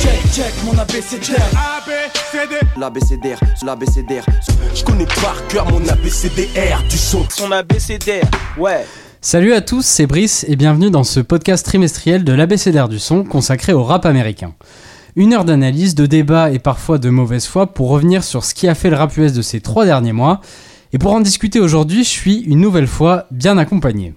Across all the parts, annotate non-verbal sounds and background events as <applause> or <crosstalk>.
Check, check mon abécédaire. L'abécédaire, l'abécédaire. Je connais par cœur mon abécédaire du son. Son abécédaire, ouais. Salut à tous, c'est Brice et bienvenue dans ce podcast trimestriel de l'abécédaire du son consacré au rap américain. Une heure d'analyse, de débat et parfois de mauvaise foi pour revenir sur ce qui a fait le rap US de ces trois derniers mois. Et pour en discuter aujourd'hui, je suis une nouvelle fois bien accompagné.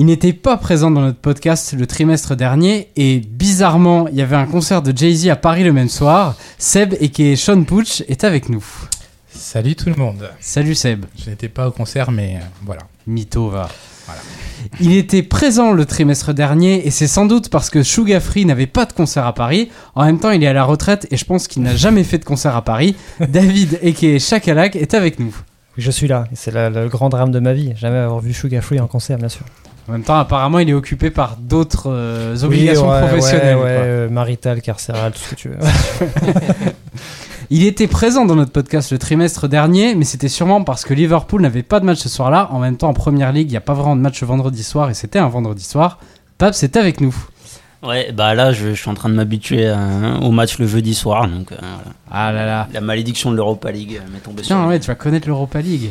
Il n'était pas présent dans notre podcast le trimestre dernier et bizarrement, il y avait un concert de Jay-Z à Paris le même soir. Seb et qui est Sean Pooch est avec nous. Salut tout le monde. Salut Seb. Je n'étais pas au concert, mais euh, voilà. Mytho va. Il était présent le trimestre dernier et c'est sans doute parce que Suga Free n'avait pas de concert à Paris. En même temps, il est à la retraite et je pense qu'il n'a jamais fait de concert à Paris. <laughs> David, et Chakalak, est avec nous. Je suis là, c'est le, le grand drame de ma vie. Jamais avoir vu Suga Free en concert, bien sûr. En même temps, apparemment, il est occupé par d'autres euh, obligations Oui, ouais, professionnelles. Ouais, ouais, euh, marital, carcéral, tout ce que tu veux. <laughs> Il était présent dans notre podcast le trimestre dernier, mais c'était sûrement parce que Liverpool n'avait pas de match ce soir-là. En même temps, en première ligue, il n'y a pas vraiment de match vendredi soir et c'était un vendredi soir. Pape, c'est avec nous. Ouais, bah là, je, je suis en train de m'habituer euh, au match le jeudi soir, donc euh, voilà. Ah là là. la malédiction de l'Europa League m'est tombée sur Tiens, le- ouais, tu vas connaître l'Europa League.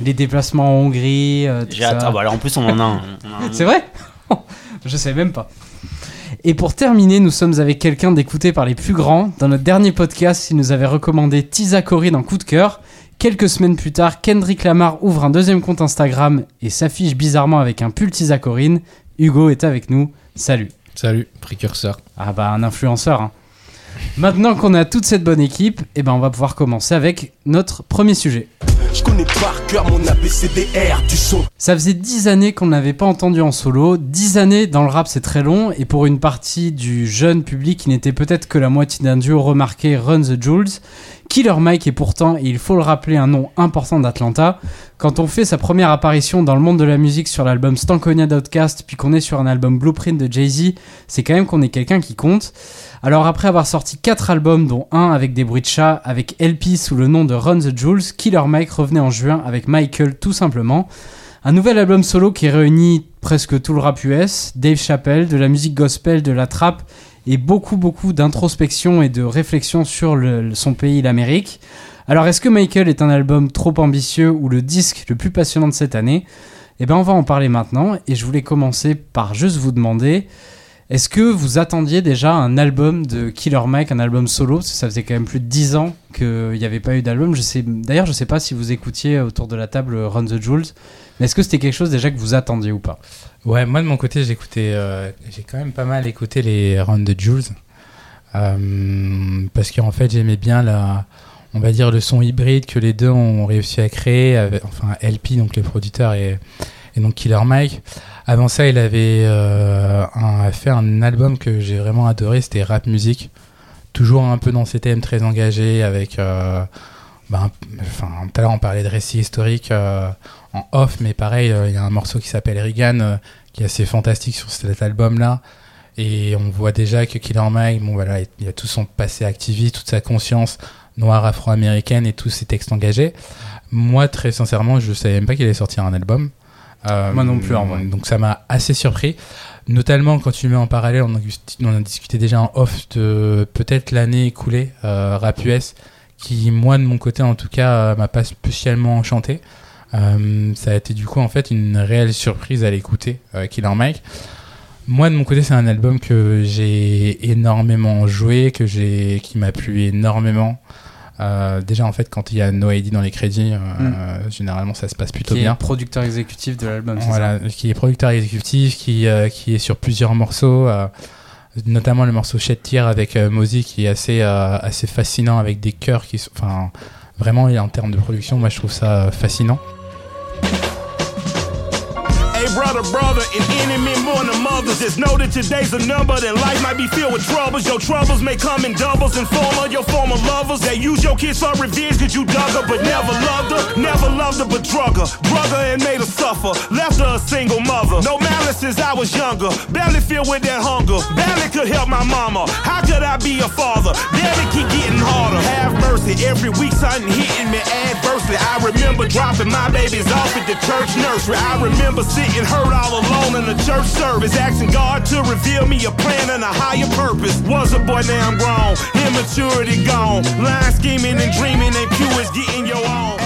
Les déplacements en Hongrie, euh, tout ça. Ah, bah, alors, en plus, on en a un. <laughs> C'est vrai <laughs> Je sais même pas. Et pour terminer, nous sommes avec quelqu'un d'écouté par les plus grands. Dans notre dernier podcast, il nous avait recommandé Tisa Corinne en coup de cœur. Quelques semaines plus tard, Kendrick Lamar ouvre un deuxième compte Instagram et s'affiche bizarrement avec un pull Tisa Corinne. Hugo est avec nous. Salut. Salut, précurseur. Ah bah un influenceur. hein. Maintenant qu'on a toute cette bonne équipe, eh ben on va pouvoir commencer avec notre premier sujet. Je connais par cœur mon abécédaire du son. Ça faisait 10 années qu'on n'avait pas entendu en solo. 10 années dans le rap, c'est très long. Et pour une partie du jeune public qui n'était peut-être que la moitié d'un duo remarqué, Run the Jules, Killer Mike est pourtant, et il faut le rappeler, un nom important d'Atlanta. Quand on fait sa première apparition dans le monde de la musique sur l'album Stankonia d'Outcast, puis qu'on est sur un album Blueprint de Jay-Z, c'est quand même qu'on est quelqu'un qui compte. Alors après avoir sorti 4 albums, dont un avec des bruits de chat, avec LP sous le nom de Run the Jules, Killer Mike revenait en juin avec Michael tout simplement. Un nouvel album solo qui réunit presque tout le rap US, Dave Chappelle, de la musique gospel, de la trap et beaucoup beaucoup d'introspection et de réflexion sur son pays, l'Amérique. Alors est-ce que Michael est un album trop ambitieux ou le disque le plus passionnant de cette année? Eh ben on va en parler maintenant et je voulais commencer par juste vous demander est-ce que vous attendiez déjà un album de Killer Mike, un album solo? Parce que ça faisait quand même plus de 10 ans qu'il n'y avait pas eu d'album. D'ailleurs, je sais pas si vous écoutiez autour de la table Run the Jules, mais est-ce que c'était quelque chose déjà que vous attendiez ou pas? Ouais, moi de mon côté, écouté, euh, j'ai quand même pas mal écouté les Round de Jules. Euh, parce qu'en fait, j'aimais bien la, on va dire le son hybride que les deux ont réussi à créer, enfin LP, donc les producteurs et, et donc Killer Mike. Avant ça, il avait euh, fait un album que j'ai vraiment adoré, c'était Rap Music. Toujours un peu dans ces thèmes très engagés, avec. Ben, enfin, tout à l'heure, on parlait de récits historiques euh, en off, mais pareil, il y a un morceau qui s'appelle Regan, qui est assez fantastique sur cet album-là. Et on voit déjà que Killer Mike, bon voilà, il a tout son passé activiste, toute sa conscience noire afro-américaine et tous ses textes engagés. Moi, très sincèrement, je savais même pas qu'il allait sortir un album. Euh, Moi non plus, en vrai. Donc ça m'a assez surpris. Notamment quand tu mets en parallèle, on a, on a discuté déjà en off de peut-être l'année écoulée, euh, rap US, qui moi de mon côté en tout cas euh, m'a pas spécialement enchanté. Euh, ça a été du coup en fait une réelle surprise à l'écouter, Killer Mike. Moi de mon côté c'est un album que j'ai énormément joué, que j'ai, qui m'a plu énormément. Euh, déjà en fait quand il y a No ID dans les crédits, euh, Mm. généralement ça se passe plutôt Qui bien. est producteur exécutif de l'album, Voilà, qui est producteur exécutif, qui, euh, qui est sur plusieurs morceaux, notamment le morceau Shed Tear avec Mosey qui est assez, assez fascinant avec des chœurs qui sont. Enfin, vraiment, en termes de production, moi je trouve ça fascinant. Brother, brother, an enemy more than mothers. Just know that today's a number, that life might be filled with troubles. Your troubles may come in doubles and former your former lovers. They use your kids for revenge cause you dug her, but never loved her. Never loved her, but drug her. Drug her and made her suffer. Left her a single mother. No malice since I was younger. Barely filled with that hunger. Barely could help my mama. How could I be a father? Barely keep getting harder. Have mercy. Every week something hitting me adversely. I remember dropping my babies off at the church nursery. I remember sitting hurt all alone in the church service. asking God to reveal me a plan and a higher purpose. Was a boy, now I'm grown. Immaturity gone. Line scheming and dreaming ain't pure as getting your own.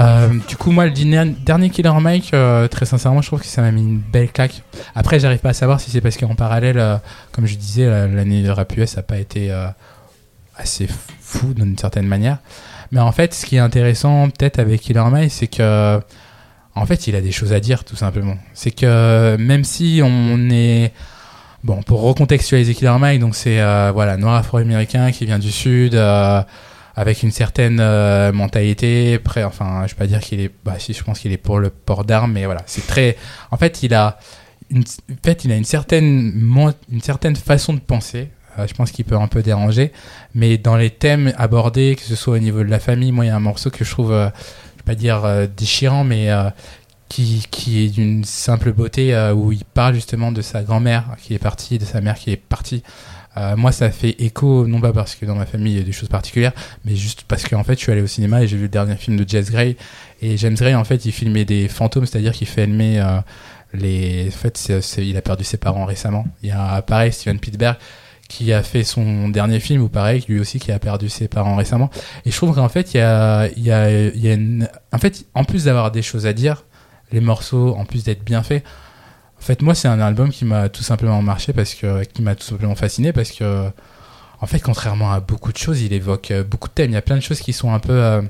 Euh, du coup, moi, le dernier Killer Mike, euh, très sincèrement, je trouve que ça m'a mis une belle claque. Après, j'arrive pas à savoir si c'est parce qu'en parallèle, euh, comme je disais, euh, l'année de rap US n'a pas été euh, assez fou d'une certaine manière. Mais en fait, ce qui est intéressant peut-être avec Killer Mike, c'est que, en fait, il a des choses à dire, tout simplement. C'est que même si on est Bon, pour recontextualiser Killer Mike, donc c'est euh, voilà noir afro-américain qui vient du sud, euh, avec une certaine euh, mentalité. Prêt, enfin, je vais pas dire qu'il est, bah si, je pense qu'il est pour le port d'armes, mais voilà, c'est très. En fait, il a en fait, il a une certaine une certaine façon de penser. Euh, je pense qu'il peut un peu déranger, mais dans les thèmes abordés, que ce soit au niveau de la famille, moi, il y a un morceau que je trouve, euh, je vais pas dire euh, déchirant, mais qui, qui est d'une simple beauté où il parle justement de sa grand-mère qui est partie, de sa mère qui est partie. Moi, ça fait écho, non pas parce que dans ma famille il y a des choses particulières, mais juste parce qu'en fait, je suis allé au cinéma et j'ai vu le dernier film de James Gray. Et James Gray, en fait, il filmait des fantômes, c'est-à-dire qu'il filmait euh, les. En fait, il a perdu ses parents récemment. Il y a pareil, Steven Spielberg qui a fait son dernier film, ou pareil, lui aussi qui a perdu ses parents récemment. Et je trouve qu'en fait, il y a, il y a, il y a une... En fait, en plus d'avoir des choses à dire, les morceaux, en plus d'être bien faits, en fait, moi, c'est un album qui m'a tout simplement marché parce que, qui m'a tout simplement fasciné parce que, en fait, contrairement à beaucoup de choses, il évoque euh, beaucoup de thèmes. Il y a plein de choses qui sont un peu, euh,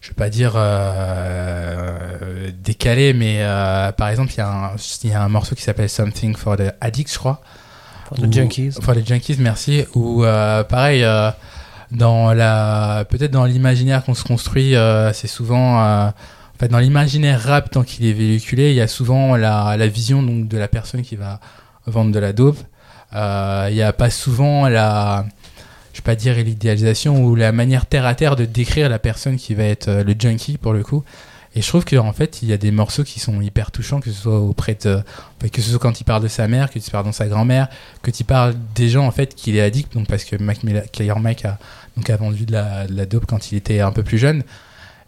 je vais pas dire euh, décalées, mais euh, par exemple, il y, a un, il y a un morceau qui s'appelle Something for the Addicts, je crois. Pour the Ou- Junkies. For the Junkies, merci. Ou euh, pareil, euh, dans la, peut-être dans l'imaginaire qu'on se construit, euh, c'est souvent, en fait, dans l'imaginaire rap tant qu'il est véhiculé, il y a souvent la, la vision donc de la personne qui va vendre de la dope. Il y a pas souvent la, je vais pas dire l'idéalisation ou la manière terre à terre de décrire la personne qui va être le junkie pour le coup. Et je trouve qu'en fait, il y a des morceaux qui sont hyper touchants, que ce soit auprès de, enfin, que ce soit quand il parle de sa mère, que tu parles dans sa grand-mère, que tu parles des gens en fait qu'il est addict, donc parce que Mac Miller- Killer Mike a, donc a vendu de la, de la dope quand il était un peu plus jeune.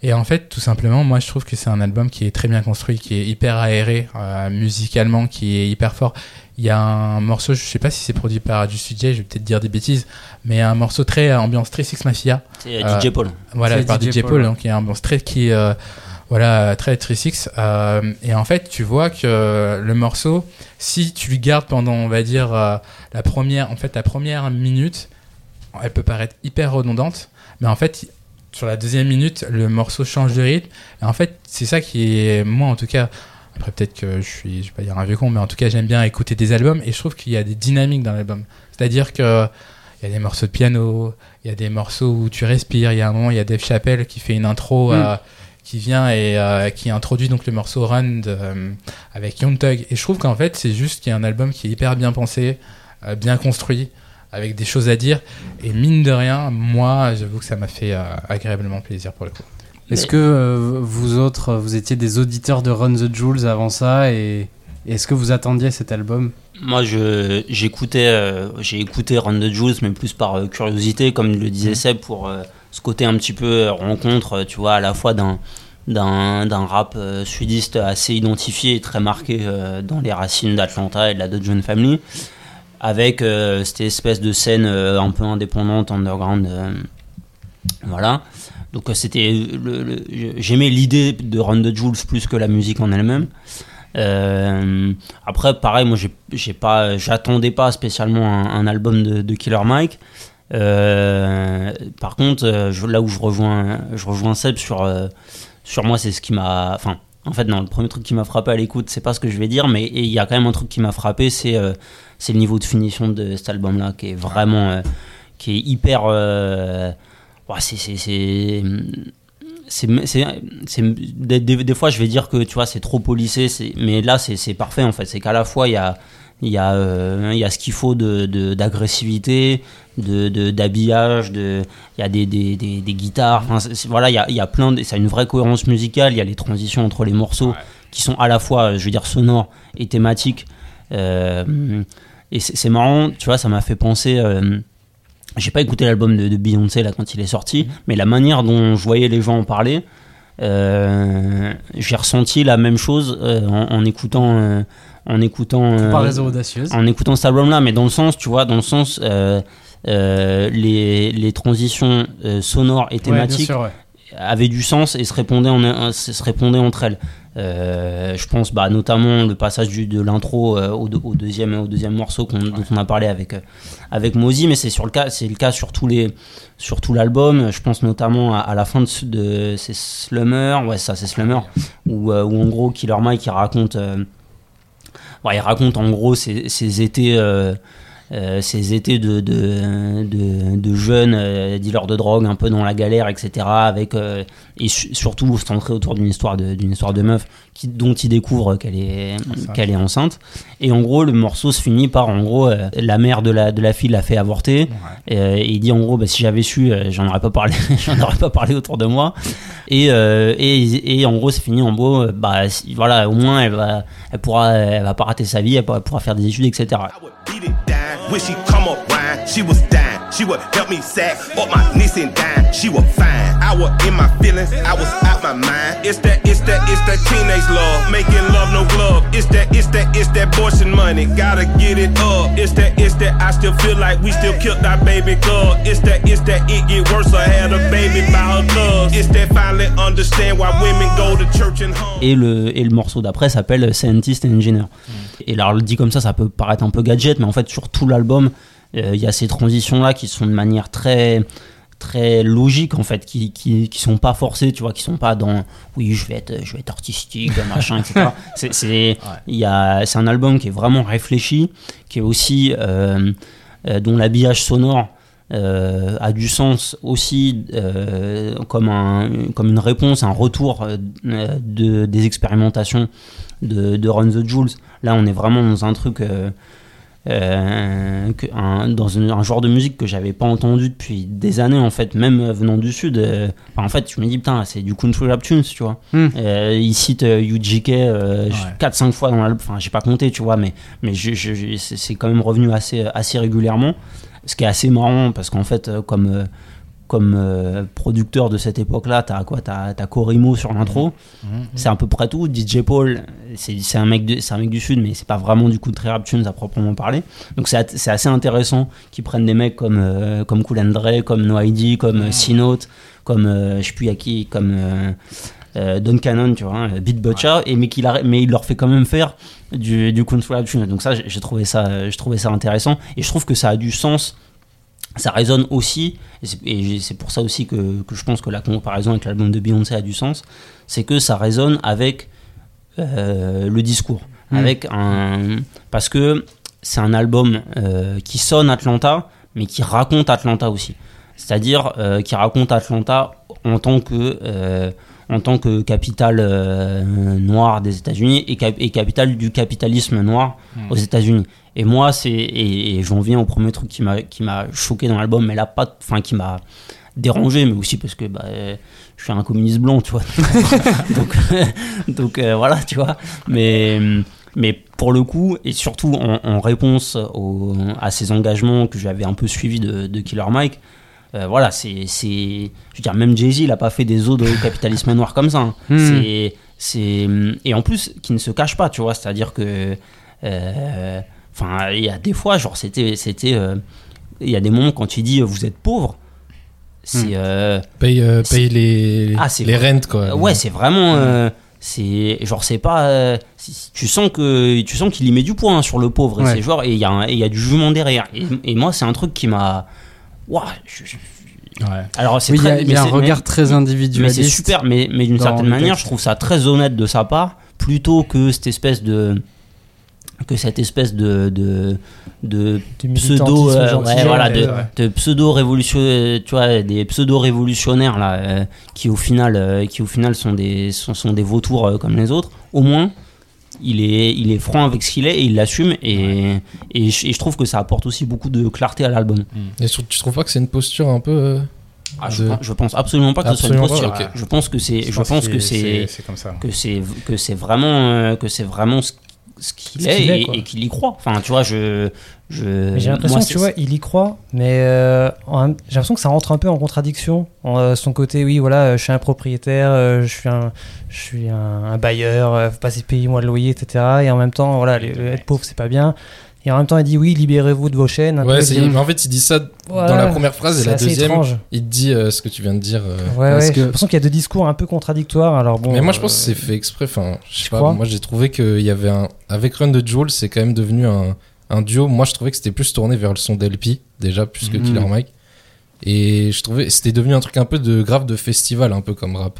Et en fait, tout simplement, moi je trouve que c'est un album qui est très bien construit, qui est hyper aéré euh, musicalement, qui est hyper fort. Il y a un morceau, je sais pas si c'est produit par Juicy J, je vais peut-être dire des bêtises, mais un morceau très euh, ambiance très Six Mafia. C'est Euh, DJ Paul. Voilà, C'est par DJ DJ Paul, Paul, donc il y a un ambiance très qui euh, voilà très très six euh, et en fait tu vois que le morceau si tu le gardes pendant on va dire euh, la première en fait la première minute elle peut paraître hyper redondante mais en fait sur la deuxième minute le morceau change de rythme et en fait c'est ça qui est moi en tout cas après peut-être que je suis je vais pas dire un vieux con mais en tout cas j'aime bien écouter des albums et je trouve qu'il y a des dynamiques dans l'album c'est à dire que il y a des morceaux de piano, il y a des morceaux où tu respires. Il y a un moment, il y a Dave Chappelle qui fait une intro, Mm. euh, qui vient et euh, qui introduit donc le morceau Run de, euh, avec Young Thug. Et je trouve qu'en fait, c'est juste qu'il y a un album qui est hyper bien pensé, euh, bien construit, avec des choses à dire. Et mine de rien, moi, j'avoue que ça m'a fait euh, agréablement plaisir pour le coup. Est-ce que euh, vous autres, vous étiez des auditeurs de Run the Jewels avant ça et est-ce que vous attendiez cet album? Moi, je j'écoutais, euh, j'ai écouté Run the Juice, mais plus par euh, curiosité, comme le disait Seb, pour euh, ce côté un petit peu euh, rencontre, euh, tu vois, à la fois d'un d'un rap euh, sudiste assez identifié et très marqué dans les racines d'Atlanta et de la Dodge Family, avec cette espèce de scène un peu indépendante, underground, voilà. Donc c'était j'aimais l'idée de Run the Jules plus que la musique en elle-même. Après, pareil, moi, j'ai- pas, j'attendais pas spécialement un, album de Killer Mike. Euh, par contre, euh, là où je rejoins, je rejoins Seb sur, euh, sur moi, c'est ce qui m'a, enfin, en fait, non, le premier truc qui m'a frappé à l'écoute, c'est pas ce que je vais dire, mais il y a quand même un truc qui m'a frappé, c'est, euh, le niveau de finition de cet album-là, qui est vraiment, qui est hyper, des, fois je vais dire que tu vois c'est trop polissé mais là c'est parfait en fait. C'est qu'à la fois il y a il y a euh, il y a ce qu'il faut de- d'agressivité de, de- d'habillage de il y a des, des, des, des guitares. Enfin voilà il y a, il y a plein de ça a une vraie cohérence musicale. Il y a les transitions entre les morceaux qui sont à la fois je veux dire sonores et thématiques. Euh, et c'est, marrant tu vois ça m'a fait penser euh, j'ai pas écouté l'album de, de Beyoncé là quand il est sorti, mais la manière dont je voyais les gens en parler, euh, j'ai ressenti la même chose euh, en, en écoutant, en écoutant euh, Comparaison audacieuse. en écoutant cet album-là, mais dans le sens, tu vois, dans le sens, euh, euh, les, les transitions sonores et Ouais, bien thématiques sûr, ouais. avaient du sens et se répondaient, en, un- se répondaient entre elles. Euh, je pense bah, notamment le passage du, de l'intro euh, au, deux- au deuxième, au deuxième morceau qu'on- dont on a parlé avec, euh, avec Mozy, mais c'est sur le cas, c'est le cas sur tous les, sur tout l'album. Je pense notamment à, à la fin de, de c'est Slummer, ouais ça c'est Slummer, où, où en gros Killer Mike il raconte, il raconte en gros ses, ses étés. euh, euh, ces étés de, de, de, de jeunes euh, dealers de drogue un peu dans la galère etc avec euh, et su- surtout centré autour d'une histoire de d'une histoire de meuf qui, dont il découvre qu'elle est qu'elle est enceinte et en gros le morceau se finit par en gros euh, la mère de la de la fille l'a fait avorter. Et, euh, et il dit en gros bah, si j'avais su euh, j'en aurais pas parlé <laughs> j'en aurais pas parlé autour de moi. Et, euh, et, et en gros c'est fini en gros euh, bah si- voilà au moins elle va elle pourra elle va pas rater sa vie elle pourra, elle pourra faire des études etc She would help me sack up my knees and down. She was fine. I was in my feelings. I was out my mind. It's that, it's that, it's that teenage love. Making love no glove. It's that, it's that, it's that abortion money. Gotta get it up. It's that, it's that. I still feel like we still killed our baby girl. It's that, it's that. It get worse. I had a baby by her thugs. It's that finally understand why women go to church and home. et le, et le morceau d'après s'appelle Scientist and Engineer. Et alors, le dit comme ça, ça peut paraître un peu gadget, mais en fait, sur tout l'album, euh, il y a ces transitions-là qui sont de manière très très logique en fait qui, qui, qui sont pas forcées tu vois qui sont pas dans oui je vais être je vais être artistique <laughs> machin etc c'est c'est il y a c'est un album qui est vraiment réfléchi qui est aussi euh, euh, dont l'habillage sonore euh, a du sens aussi euh, comme, un, comme une réponse, un retour euh, de, des expérimentations de, de Run the Jules. Là, on est vraiment dans un truc, euh, euh, un- dans un, un genre de musique que j'avais pas entendu depuis des années, en fait, même venant du Sud. euh, enfin, en fait, je me dis, putain, c'est du country rap tunes, tu vois. Hmm. Euh, il cite euh, UGK euh, Ouais. 4-5 fois dans l'album, enfin, j'ai pas compté, tu vois, mais, mais c'est quand même revenu assez, assez régulièrement. Ce qui est assez marrant parce qu'en fait, euh, comme, euh, comme euh, producteur de cette époque-là, t'as quoi T'as as Corimo sur l'intro, c'est à peu près tout. DJ Paul, c'est un, mec de- c'est un mec du Sud, mais c'est pas vraiment du coup de très rap tunes à proprement parler. Donc c'est assez intéressant qu'ils prennent des mecs comme, euh, comme Dre, comme No ID, comme euh, C-Note, comme euh, je sais plus à qui, comme. euh, Don Cannon, tu vois, Beat Butcher, et mais, qu'il arrête- mais il leur fait quand même faire du, du country rap tune. Donc ça, j'ai j'ai trouvé ça, je trouvais ça intéressant, et je trouve que ça a du sens. Ça résonne aussi, et c'est- pour ça aussi que, que je pense que la comparaison avec l'album de Beyoncé a du sens, c'est que ça résonne avec euh, le discours, Mm. avec un, parce que c'est un album euh, qui sonne Atlanta, mais qui raconte Atlanta aussi. C'est-à-dire euh, qui raconte Atlanta en tant que en tant que capitale noire des États-Unis et, cap- et capitale du capitalisme noir aux États-Unis. Et moi, c'est et, et j'en viens au premier truc qui m'a qui m'a choqué dans l'album, mais là pas, enfin qui m'a dérangé, mais aussi parce que bah, je suis un communiste blanc, tu vois. <laughs> donc <laughs> donc euh, voilà, tu vois. Mais mais pour le coup, et surtout en, en réponse au- à ces engagements que j'avais un peu suivis de, de Killer Mike, euh, voilà, c'est, c'est, je veux dire, même Jay-Z, il a pas fait des os de <laughs> capitalisme noir comme ça. hein. Hmm. C'est, c'est, et en plus, qui ne se cache pas, tu vois, c'est-à-dire que, euh, enfin, il y a des fois, genre, c'était, c'était, euh, il y a des moments quand il dit euh, vous êtes pauvre, c'est, euh, Paye, euh, paye les, Ah, c'est les vrai. rentes, quoi. ouais, c'est vraiment, euh, c'est, genre, c'est pas, euh, tu sens que, tu sens qu'il y met du poing sur le pauvre, et Ouais. c'est genre, et il y a, un- et il y a du jugement derrière. Et, et moi, c'est un truc qui m'a, je- Ouais. alors c'est Oui, il y a, mais un regard mais- très mais individualiste. c'est super, mais, mais d'une certaine manière, je trouve ça très honnête de sa part, plutôt que cette espèce de que cette espèce de de, pseudo euh, ouais, voilà, de, ouais. de pseudo révolution tu vois des pseudo révolutionnaires là euh, qui au final euh, qui au final sont des sont, sont des vautours euh, comme les autres au moins il est, il est franc avec ce qu'il est et il l'assume et, et, je, et je trouve que ça apporte aussi beaucoup de clarté à l'album. Et sur- tu trouves pas que c'est une posture un peu. euh, Ah, je, pense, je pense absolument pas que ce soit une Absolument pas, posture. Je pense que c'est, je pense que c'est, que c'est, que c'est vraiment, euh, que c'est vraiment ce- ce qu'il est, et, qu'il y croit. Enfin, tu vois, je. je J'ai l'impression que tu vois, il y croit, mais euh, j'ai l'impression que ça rentre un peu en contradiction. En, euh, son côté, oui, voilà, euh, je suis un propriétaire, euh, je suis un, je suis un, un bailleur, faut pas payer moi le loyer, etc. Et en même temps, voilà, les- être pauvre c'est pas bien. Et en même temps, il dit oui, libérez-vous de vos chaînes. Ouais, peu, c'est- il dit- mais en fait, il dit ça Voilà, dans la première phrase et c'est la assez deuxième, étrange. il te dit euh, ce que tu viens de dire. euh. Ouais, Parce ouais, que- j'ai l'impression qu'il y a deux discours un peu contradictoires. Alors bon. mais moi, je euh, pense que c'est fait exprès. Enfin, je sais pas. crois Moi, j'ai trouvé qu'il y avait un. Avec Run de Jules, c'est quand même devenu un, un duo. Moi, je trouvais que c'était plus tourné vers le son d'LP, déjà, plus que Mhm. Killer Mike. Et je trouvais c'était devenu un truc un peu de grave de festival, un peu comme rap.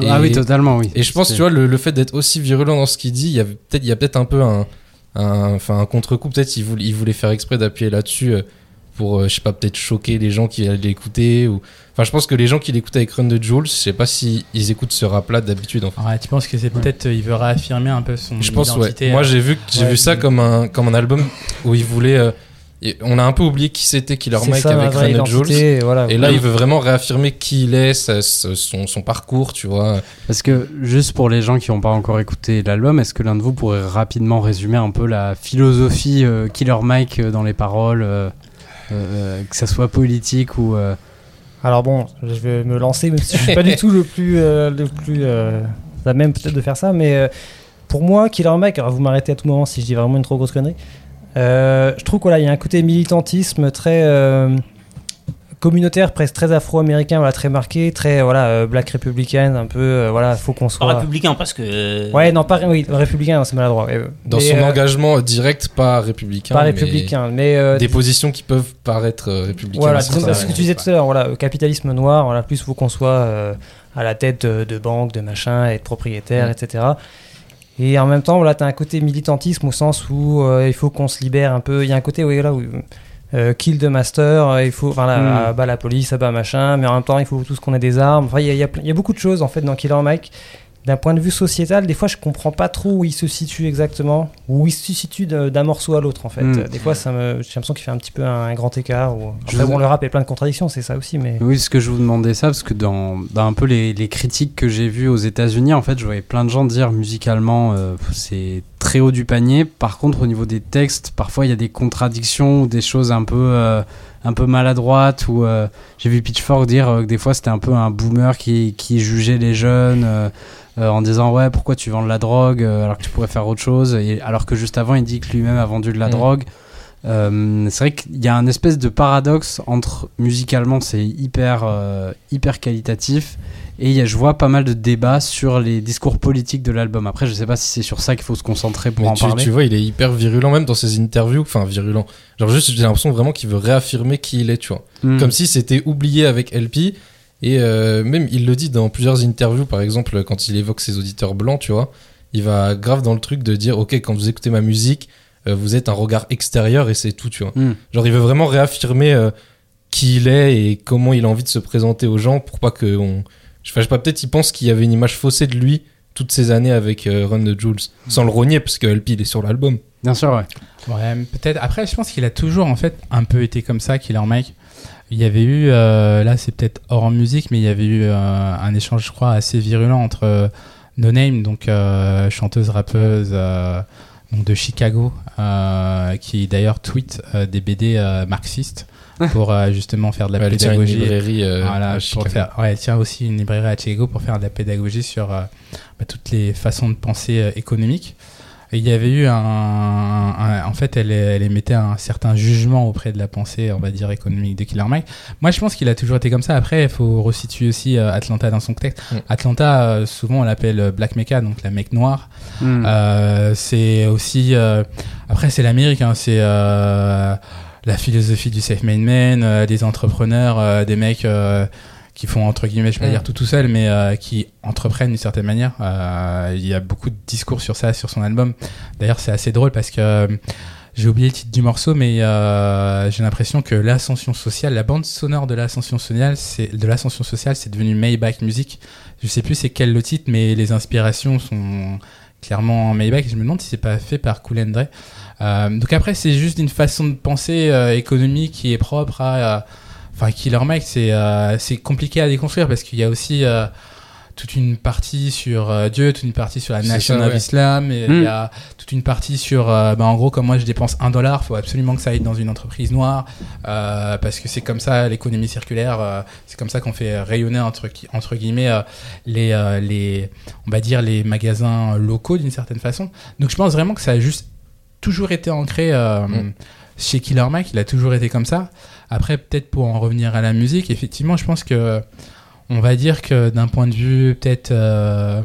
Et- Ah oui, totalement, oui. Et je pense, tu vois, le, le fait d'être aussi virulent dans ce qu'il dit, il y avait peut-être, il y a peut-être un peu un, un, enfin, un contre-coup. Peut-être il voulait, il voulait faire exprès d'appuyer là-dessus euh, pour, euh, je sais pas, peut-être choquer les gens qui allaient l'écouter. Ou... Enfin, je pense que les gens qui l'écoutaient avec Run de Jules, je sais pas si ils écoutent ce rap-là d'habitude. En fait. Ouais, tu penses que c'est peut-être euh, il veut réaffirmer un peu son Je pense, ouais. Moi, j'ai vu, j'ai ouais, vu ça comme un, comme un album où il voulait. Et on a un peu oublié qui c'était Killer Mike ça, avec de Jules. Et, voilà. Et là, il veut vraiment réaffirmer qui il est, sa- son, son parcours, tu vois. Parce que, juste pour les gens qui n'ont pas encore écouté l'album, est-ce que l'un de vous pourrait rapidement résumer un peu la philosophie euh, Killer Mike euh, dans les paroles, euh, euh, que ça soit politique ou. euh, Alors bon, je vais me lancer, même si je suis pas du <laughs> tout le plus, euh, le plus euh, à même peut-être de faire ça, mais euh, pour moi, Killer Mike, alors vous m'arrêtez à tout moment si je dis vraiment une trop grosse connerie. Euh, je trouve qu'il y a un côté militantisme très euh, communautaire, presque très afro-américain, voilà, très marqué, très voilà, euh, black républicaine, un peu, euh, voilà, faut qu'on Pas soit. républicain parce que. Ouais, non, pas oui, républicain, c'est maladroit. Dans mais, son euh, engagement direct, pas républicain. Pas mais républicain, mais euh, Des positions qui peuvent paraître euh, républicaines. Voilà, ce que tu disais tout à l'heure, voilà, capitalisme noir, voilà, plus faut qu'on soit euh, à la tête de, de banques, de machin, être propriétaire, Mm. etc. Et en même temps, voilà, tu as un côté militantisme au sens où euh, il faut qu'on se libère un peu. Il y a un côté, oui, là, où euh, kill the master, euh, il faut, enfin là, Mm. abat la police, abat machin, mais en même temps, il faut tous qu'on ait des armes. Enfin, il y y y a beaucoup de choses en fait dans Killer Mike. D'un point de vue sociétal, des fois, je comprends pas trop où il se situe exactement, où il se situe d'un morceau à l'autre en fait. Mm. Des fois, ça me, j'ai l'impression qu'il fait un petit peu un, grand écart. Ou... Je Après, vous- bon, le rap est plein de contradictions, c'est ça aussi, mais. Oui, ce que je vous demandais ça, parce que dans, dans un peu les, les critiques que j'ai vues aux États-Unis, en fait, je voyais plein de gens dire musicalement, euh, c'est très haut du panier. Par contre, au niveau des textes, parfois il y a des contradictions ou des choses un peu, euh, un peu maladroites. Ou euh, j'ai vu Pitchfork dire euh, que des fois c'était un peu un boomer qui, qui jugeait les jeunes. en disant ouais pourquoi tu vends de la drogue alors que tu pourrais faire autre chose? Et alors que juste avant il dit que lui-même a vendu de la Mm. drogue euh, c'est vrai qu'il y a un espèce de paradoxe entre musicalement c'est hyper euh, hyper qualitatif et y a, je vois pas mal de débats sur les discours politiques de l'album. Après, je sais pas si c'est sur ça qu'il faut se concentrer pour Mais en tu, parler. tu vois, il est hyper virulent même dans ses interviews. Enfin, virulent. Genre, juste, j'ai l'impression vraiment qu'il veut réaffirmer qui il est, tu vois. Hmm. Comme si c'était oublié avec LP. Et euh, même, il le dit dans plusieurs interviews, par exemple, quand il évoque ses auditeurs blancs, tu vois. Il va grave dans le truc de dire, ok, quand vous écoutez ma musique, euh, vous êtes un regard extérieur et c'est tout, tu vois. Hmm. Genre, il veut vraiment réaffirmer euh, qui il est et comment il a envie de se présenter aux gens pour pas que on... Je sais pas, peut-être il pense qu'il y avait une image faussée de lui toutes ces années avec euh, Run the Jules. Sans le rogner, parce que LP, il est sur l'album. Bien sûr, ouais. Ouais, peut-être. Après, je pense qu'il a toujours en fait un peu été comme ça, Killer Mike. Il y avait eu, euh, là c'est peut-être hors musique, mais il y avait eu euh, un échange, je crois, assez virulent entre euh, No Name, donc euh, chanteuse rappeuse euh, donc de Chicago, euh, qui d'ailleurs tweet euh, des BD euh, marxistes <laughs> pour euh, justement faire de la Ouais, elle tient une pédagogie. librairie euh, Voilà, à pour Chicago. faire, ouais, tiens aussi une librairie à Chicago pour faire de la pédagogie sur euh, bah, toutes les façons de penser euh, économiques. Et il y avait eu un, un- en fait, elle, elle émettait un certain jugement auprès de la pensée, on va dire économique de Killer Mike. Moi, je pense qu'il a toujours été comme ça. Après, il faut resituer aussi euh, Atlanta dans son texte. Mm. Atlanta, euh, souvent, on l'appelle Black Mecca, donc la mec noire. Hmm. Euh, c'est aussi euh, après c'est l'Amérique hein, c'est euh, la philosophie du safe made man euh, des entrepreneurs euh, des mecs euh, qui font entre guillemets je vais pas Mm. dire tout tout seul mais euh, qui entreprennent d'une certaine manière Euh, il y a beaucoup de discours sur ça sur son album d'ailleurs c'est assez drôle parce que euh, j'ai oublié le titre du morceau, mais euh, j'ai l'impression que l'ascension sociale, la bande sonore de l'ascension sociale, c'est de l'ascension sociale, c'est devenu Maybach Music. Je sais plus c'est quel le titre, mais les inspirations sont clairement Maybach. Je me demande si c'est pas fait par Cool and Dre. Euh, donc après, c'est juste une façon de penser euh, économique qui est propre à. euh, Enfin, Killer Mike, euh, c'est compliqué à déconstruire parce qu'il y a aussi. Toute une partie sur euh, Dieu, toute une partie sur la Nation ouais. Islam, et il y a toute une partie sur, euh, bah, en gros, comme moi je dépense un dollar, faut absolument que ça aille dans une entreprise noire, euh, parce que c'est comme ça l'économie circulaire, euh, c'est comme ça qu'on fait rayonner entre, entre guillemets euh, les, les, on va dire les magasins locaux d'une certaine façon. Donc je pense vraiment que ça a juste toujours été ancré euh, Mm. chez Killer Mike, il a toujours été comme ça. Après, peut-être pour en revenir à la musique, effectivement, je pense que on va dire que d'un point de vue peut-être euh,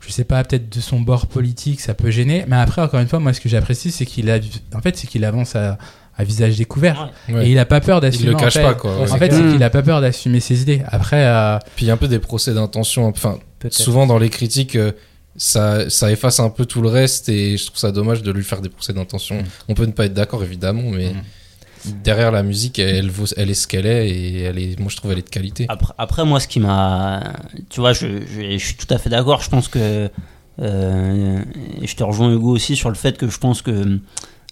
je sais pas peut-être de son bord politique ça peut gêner mais après encore une fois moi ce que j'apprécie c'est qu'il a en fait c'est qu'il avance à, à visage découvert Ouais. et il a pas peur Il d'assumer le en cache fait. pas, quoi. ouais. en fait c'est qu'il a pas peur d'assumer ses idées après euh, Puis il y a un peu des procès d'intention. Enfin, souvent dans les critiques, euh, ça, ça efface un peu tout le reste et je trouve ça dommage de lui faire des procès d'intention. Mm. On peut ne pas être d'accord évidemment, mais Mm. Derrière la musique, elle, vaut, elle est ce qu'elle est et elle est, moi je trouve elle est de qualité. Après, après, moi, ce qui m'a. Tu vois, je, je, je suis tout à fait d'accord. Je pense que. euh, et je te rejoins, Hugo, aussi sur le fait que je pense que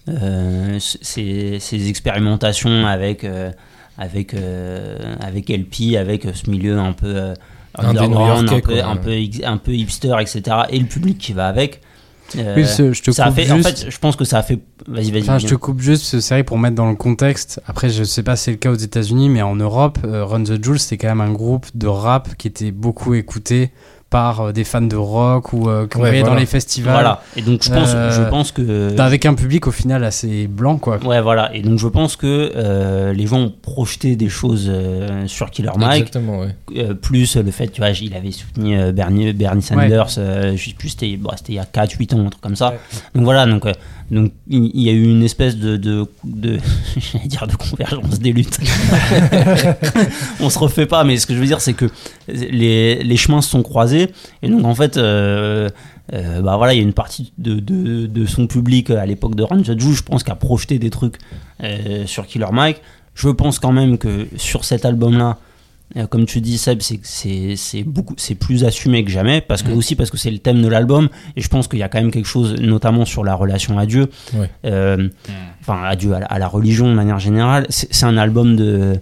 euh, ces, ces expérimentations avec, euh, avec, euh, avec LP, avec ce milieu un peu. Un un peu, un peu hipster, etc. Et le public qui va avec. Euh, Oui, je te ça a coupe en juste. fait, je pense que ça a fait. Vas-y, vas-y. Enfin, je te coupe juste, ce série pour mettre dans le contexte. Après, je sais pas si c'est le cas aux États-Unis, mais en Europe, euh, Run the Jewels, c'était quand même un groupe de rap qui était beaucoup écouté par euh, des fans de rock ou euh, qu'on Ouais, voyait dans les festivals. Voilà. Et donc, je pense, Euh, je pense que. Avec un public au final assez blanc, quoi. Ouais, voilà. Et donc, je pense que euh, les gens ont projeté des choses euh, sur Killer Mike, Exactement, ouais. euh, plus le fait, tu vois, il avait soutenu euh, Bernie, Bernie Sanders, euh, je sais plus, c'était bon, c'était il y a 4-8 ans, un truc comme ça. Ouais. Donc voilà, donc, euh, donc il il y a eu une espèce de, de, de <laughs> j'allais dire de convergence des luttes. <laughs> On se refait pas, mais ce que je veux dire, c'est que les, les chemins se sont croisés, et donc en fait, euh, euh, bah voilà, il y a une partie de, de, de son public euh, à l'époque de Jewels, je pense, qui a projeté des trucs euh, sur Killer Mike. Je pense quand même que sur cet album-là, euh, comme tu dis Seb, c'est beaucoup plus assumé que jamais parce que aussi parce que c'est le thème de l'album et je pense qu'il y a quand même quelque chose notamment sur la relation à Dieu, Ouais. euh, enfin à Dieu à la, à la religion de manière générale. C'est c'est un album de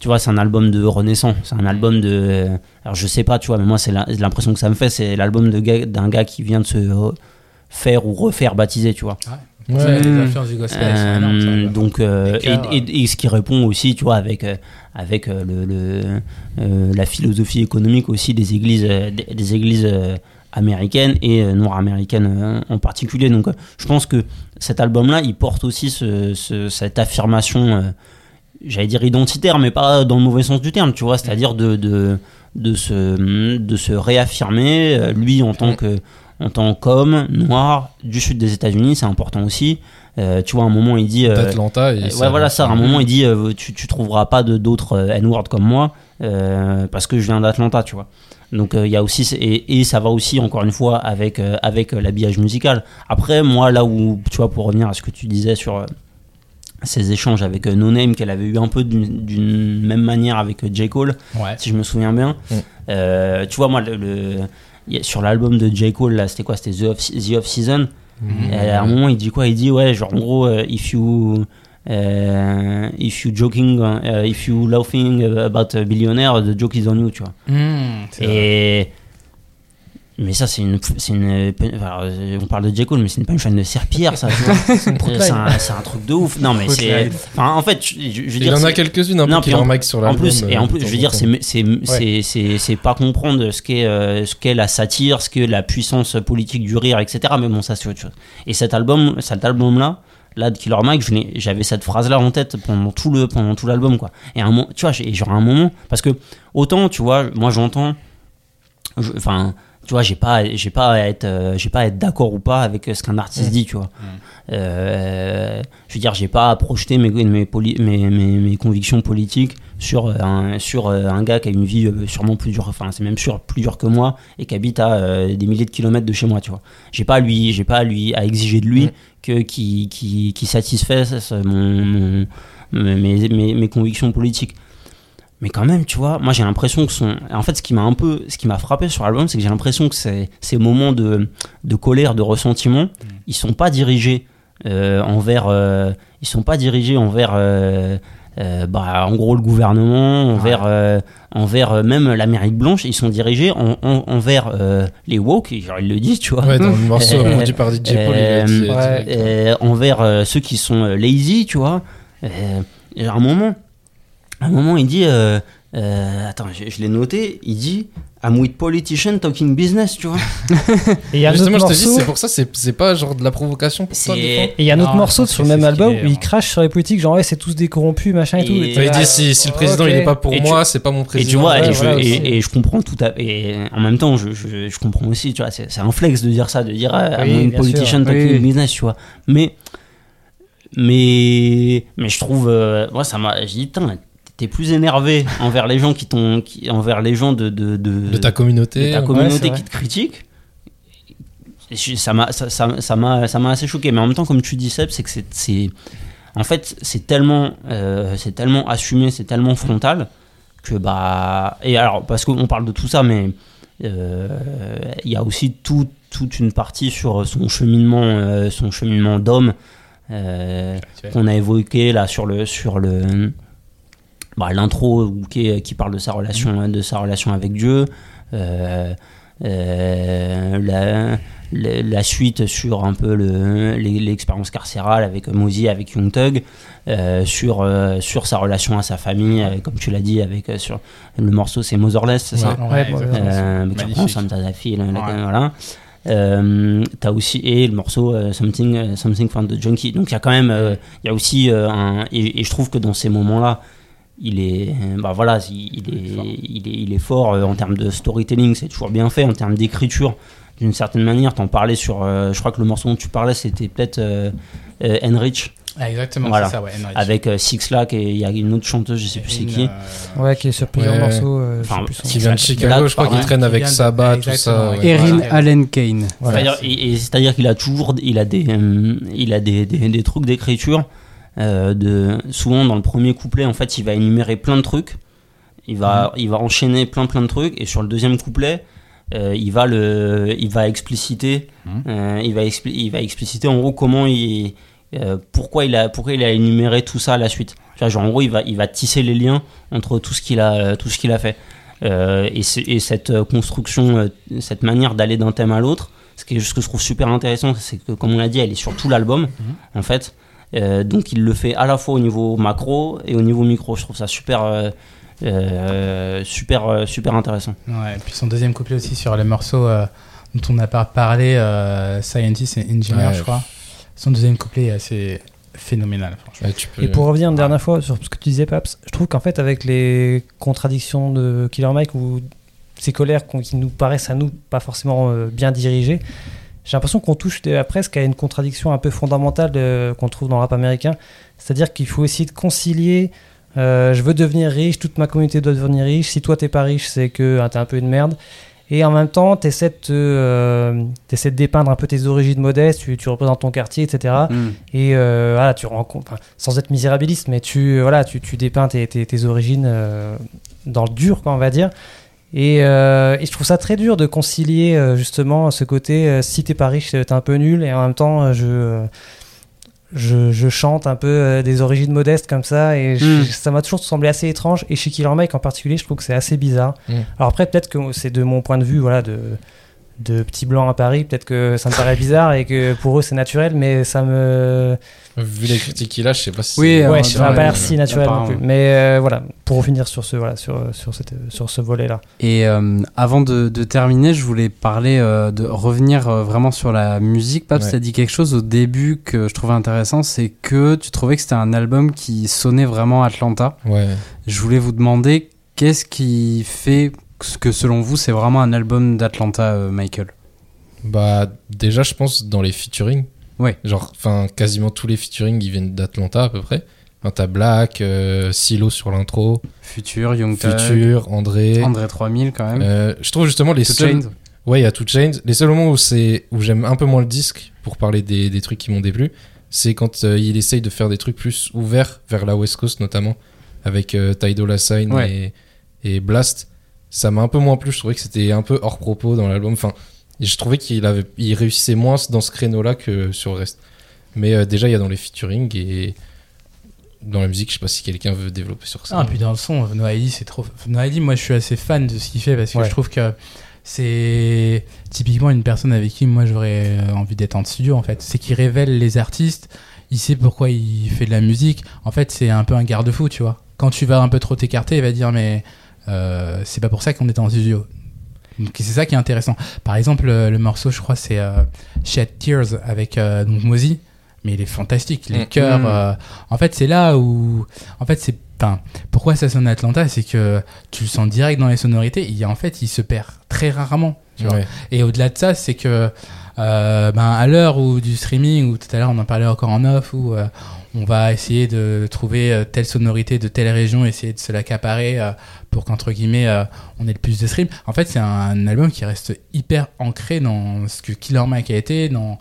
tu vois, c'est un album de renaissance, c'est un album de alors je sais pas, tu vois, mais moi c'est l'impression que ça me fait, c'est l'album gars- d'un gars qui vient de se faire ou refaire baptiser, tu vois. des Mm. du gospel elles sont énormes, ça, Euh, donc euh, et, et- et ce qui répond aussi tu vois avec euh, avec le, le, euh, la philosophie économique aussi des églises des, des églises américaines et euh, nord-américaines euh, en particulier donc euh, je pense que cet album là il porte aussi ce, ce- cette affirmation euh, j'allais dire identitaire mais pas dans le mauvais sens du terme tu vois c'est-à-dire de, de de se de se réaffirmer euh, lui en tant que en tant qu'homme noir du sud des États-Unis c'est important aussi Euh, tu vois à un moment il dit euh, D'Atlanta. et euh, ça- ouais, voilà ça. À un moment, il dit euh, tu, tu trouveras pas d'autres N-word comme moi parce que je viens d'Atlanta, tu vois. Donc il y a aussi et, et ça va aussi encore une fois avec avec l'habillage musical. Après, moi là où tu vois pour revenir à ce que tu disais sur ces échanges avec euh, No Name qu'elle avait eu un peu d'une même manière avec euh, J Cole, ouais si je me souviens bien. Mm. Euh, tu vois moi le, le- sur l'album de J Cole là, c'était quoi? C'était The Off, The Off Season. Mhm. Et à un moment, il dit quoi? Il dit ouais, genre en gros, euh, if you if you joking, if you laughing about a billionaire, the joke is on you, tu vois. Mm, vrai. Mais ça, c'est une, c'est une, alors, euh, on parle de J Cole, mais c'est une punchline de serpillère, ça. <laughs> c'est un, truc de ouf. Non, mais c'est, enfin, en fait, je, je veux Il dire, en a quelques-unes un Non, peu qui en- sur en l'album. plus, et euh, en plus, de je veux dire, en c'est temps. c'est c'est c'est c'est pas comprendre ce qu'est euh, ce qu'est la satire, ce qu'est la puissance politique du rire, etc. Mais bon, ça c'est autre chose. Et cet album, cet album là, là de Killer Mike, j'avais cette phrase là en tête pendant tout le pendant tout l'album quoi. Et un moment, tu vois, j'ai genre à un moment, parce que autant, tu vois, moi j'entends, je- enfin. Tu vois, j'ai pas, j'ai pas à être, euh, j'ai pas à être d'accord ou pas avec euh, ce qu'un artiste dit, tu vois. Euh, je veux dire, j'ai pas à projeter mes, mes, poli- mes, mes, mes convictions politiques sur un, sur un gars qui a une vie sûrement plus dure, enfin c'est même sûr plus dur que moi et qui habite à euh, des milliers de kilomètres de chez moi, tu vois. J'ai pas à lui, j'ai pas à lui à exiger de lui Mm. que qui qui, qui satisfasse mon, mon- mes, mes, mes convictions politiques. Mais quand même, tu vois, moi j'ai l'impression que son. En fait, ce qui m'a un peu. Ce qui m'a frappé sur l'album, c'est que j'ai l'impression que ces, ces moments de, de colère, de ressentiment, ils sont pas dirigés euh, envers. euh, ils sont pas dirigés envers. euh, euh, bah, en gros le gouvernement, envers, euh, envers euh, même l'Amérique blanche, ils sont dirigés en- en- envers euh, les woke, genre ils le disent, tu vois. Ouais, dans le morceau <laughs> Euh, produit par DJ Paul, il a dit, euh, euh, ouais. euh, envers euh, ceux qui sont euh, lazy, tu vois. Euh, à un moment, à un moment, il dit, euh, euh, attends, je, je l'ai noté, il dit, I'm with politician talking business, tu vois. <laughs> Et il y a un autre Justement, je te dis, morceau. c'est pour ça, c'est pas genre de la provocation pour toi, Et il y a un autre Non, morceau sur le même album où il hein. crache sur les politiques, genre ouais, c'est tous des corrompus, machin et, tout. Et- il dit si, si le président il est pas pour Et moi, c'est pas mon Et président. tu vois, Ouais, et, je, et- et comprends tout à Et en même temps, je, je, je comprends aussi, tu vois, c'est un flex de dire ça, de dire Oui, I'm a bien politician sûr. talking Oui. business, tu vois. Mais, mais, mais je trouve, euh, moi, ça m'a, j'ai dit, putain, t'es plus énervé envers les gens qui t'ont, qui- envers les gens de, de, de, de ta communauté. de ta communauté qui te critique. Ça m'a, ça, ça, ça m'a, ça m'a assez choqué. Mais en même temps, comme tu dis, Seb, c'est que c'est, c'est, en fait, c'est tellement, euh, c'est tellement assumé, c'est tellement frontal que bah. Et alors, parce qu'on parle de tout ça, mais euh, il y a aussi tout- toute une partie sur son cheminement, euh, son cheminement d'homme qu'on a évoqué là sur le sur le bah, l'intro qui, qui parle de sa relation de sa relation avec Dieu euh, euh, la, la, la suite sur un peu le- l'expérience carcérale avec Mozy avec Young Thug euh, sur euh, sur sa relation à sa famille avec, comme tu l'as dit avec euh, sur le morceau c'est Motherless c'est ça Ouais, euh, Sam Tadafi, là, là, Ouais. voilà. Euh, t'as aussi et le morceau euh, Something euh, Something from the Junkie. Donc il y a quand même, euh, il y a aussi euh, un et, et je trouve que dans ces moments-là, il est, bah voilà, il, il est, il est, il est fort euh, en termes de storytelling, c'est toujours bien fait en termes d'écriture. D'une certaine manière, t'en parlais sur, euh, je crois que le morceau dont tu parlais, c'était peut-être euh, euh, Enrich Ah, exactement, Voilà. c'est ça, ouais. Enrich. avec euh, Six Lack et il y a une autre chanteuse, je sais plus c'est qui. euh, Ouais, qui est sur plusieurs Ouais. morceaux. euh, Enfin, Qui vient de Chicago, je crois qu'il traîne avec de- Sabat, tout ça. ouais. Erin Voilà. Allen Kane. Voilà. C'est-à-dire, et, et c'est-à-dire qu'il a toujours, il a des, euh, il a des, des, des trucs d'écriture. Euh, de, souvent dans le premier couplet, en fait, il va énumérer plein de trucs. Il va, il va enchaîner plein plein de trucs. Et sur le deuxième couplet, euh, il va le, il va expliciter, euh, il va expli- il va expliciter en gros comment il, pourquoi il a, pourquoi il a énuméré tout ça à la suite. Genre en gros, il va, il va tisser les liens entre tout ce qu'il a, tout ce qu'il a fait. Euh, et, cette construction, euh, cette manière d'aller d'un thème à l'autre, ce, qui est- ce que je trouve super intéressant, c'est que, comme on l'a dit, elle est sur tout l'album, en fait. Euh, donc il le fait à la fois au niveau macro et au niveau micro. Je trouve ça super, euh, euh, super, super intéressant. Ouais, et puis son deuxième couplet aussi sur les morceaux euh, dont on n'a pas parlé, euh, Scientist et Engineer, Ouais. je crois. Son deuxième couplet est assez phénoménal, franchement. Ouais, tu peux- Et pour revenir une dernière fois sur ce que tu disais, Paps, je trouve qu'en fait, avec les contradictions de Killer Mike ou ces colères qui nous paraissent à nous pas forcément euh, bien dirigées, j'ai l'impression qu'on touche euh, presque à une contradiction un peu fondamentale euh, qu'on trouve dans le rap américain. C'est-à-dire qu'il faut essayer de concilier euh, je veux devenir riche, toute ma communauté doit devenir riche, si toi t'es pas riche, c'est que hein, t'es un peu une merde. Et en même temps, t'essaies de, te, euh, t'essaies de dépeindre un peu tes origines modestes, tu, tu représentes ton quartier, etc. Mm. Et euh, voilà, tu rencontres, enfin, sans être misérabiliste, mais tu, voilà, tu, tu dépeins tes, tes, tes origines dans le dur, quoi, on va dire. Et, euh, et je trouve ça très dur de concilier euh, justement ce côté euh, si t'es pas riche, t'es un peu nul, et en même temps, je, je, je chante un peu des origines modestes comme ça, et je- Mm. ça m'a toujours semblé assez étrange. Et chez Killer Mike en particulier, je trouve que c'est assez bizarre. Mm. Alors après, peut-être que c'est de mon point de vue, voilà, de de petit blanc à Paris, peut-être que ça me paraît bizarre et que pour eux c'est naturel, mais ça me Vu les critiques qu'il a, je sais pas si. Oui, c'est- euh, ouais, ça m'a pas l'air si naturel non plus. Mais euh, voilà, pour revenir sur ce voilà sur sur cette sur ce volet là. Et euh, avant de, de terminer, je voulais parler euh, de revenir euh, vraiment sur la musique. Paps, Ouais. t'as dit quelque chose au début que je trouvais intéressant, c'est que tu trouvais que c'était un album qui sonnait vraiment Atlanta. Ouais. Je voulais vous demander qu'est-ce qui fait que selon vous c'est vraiment un album d'Atlanta, euh, Michael Bah, déjà, je pense dans les featuring. Ouais. Genre, enfin, quasiment tous les featuring, ils viennent d'Atlanta à peu près. Enfin, t'as Black, euh, Silo sur l'intro, Future, Young Future, André. André 3000 quand même. Euh, je trouve justement les Two seuls. Ouais, il y a Two Chains. Les seuls moments où, c'est... où j'aime un peu moins le disque, pour parler des, des trucs qui m'ont déplu, c'est quand euh, il essaye de faire des trucs plus ouverts vers la West Coast notamment, avec Sign Ouais. et, et Blast. Ça m'a un peu moins plu, je trouvais que c'était un peu hors propos dans l'album. Enfin, je trouvais qu'il avait, il réussissait moins dans ce créneau-là que sur le reste. Mais euh, déjà, il y a dans les featuring et dans la musique. Je sais pas si quelqu'un veut développer sur ça. Ah, puis dans le son, Noaidi, c'est trop. Noaidi, moi, je suis assez fan de ce qu'il fait parce que Ouais. je trouve que c'est typiquement une personne avec qui moi j'aurais euh, envie d'être en studio en fait. C'est qu'il révèle les artistes, il sait pourquoi il fait de la musique. En fait, c'est un peu un garde-fou, tu vois. Quand tu vas un peu trop t'écarter, il va dire mais euh, c'est pas pour ça qu'on est en studio. Donc c'est ça qui est intéressant. Par exemple, le, le morceau, je crois, c'est euh, Shed Tears avec euh, donc Mozy, mais il est fantastique. Les Mm. chœurs, euh, en fait, c'est là où, en fait, c'est, enfin, pourquoi ça sonne Atlanta, c'est que tu le sens direct dans les sonorités. Il, en fait, il se perd très rarement. Tu vois. Ouais. Et au-delà de ça, c'est que euh, ben, à l'heure où du streaming, ou tout à l'heure on en parlait encore en off, où euh, on va essayer de trouver euh, telle sonorité de telle région, essayer de se l'accaparer euh, pour qu'entre guillemets euh, on ait le plus de streams. En fait, c'est un, album qui reste hyper ancré dans ce que Killer Mike a été, dans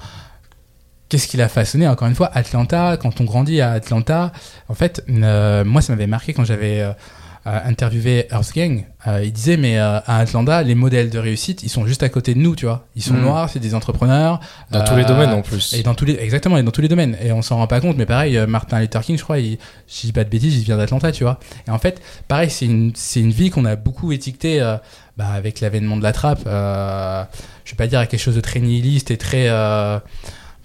qu'est-ce qu'il a façonné. Encore une fois, Atlanta, quand on grandit à Atlanta, en fait, moi ça m'avait marqué quand j'avais interviewé Earth Gang. Euh, il disait, mais euh, à Atlanta, les modèles de réussite, ils sont juste à côté de nous, tu vois. Ils sont Mm. noirs, c'est des entrepreneurs. Dans tous les Euh, domaines en plus. Et dans tous les, exactement, et dans tous les domaines. Et on s'en rend pas compte, mais pareil, euh, Martin Luther King, je crois, il, je dis pas de bêtises, il vient d'Atlanta, tu vois. Et en fait, pareil, c'est une, c'est une vie qu'on a beaucoup étiquetée, euh, bah, avec l'avènement de la trappe, euh, je vais pas dire à quelque chose de très nihiliste et très, euh,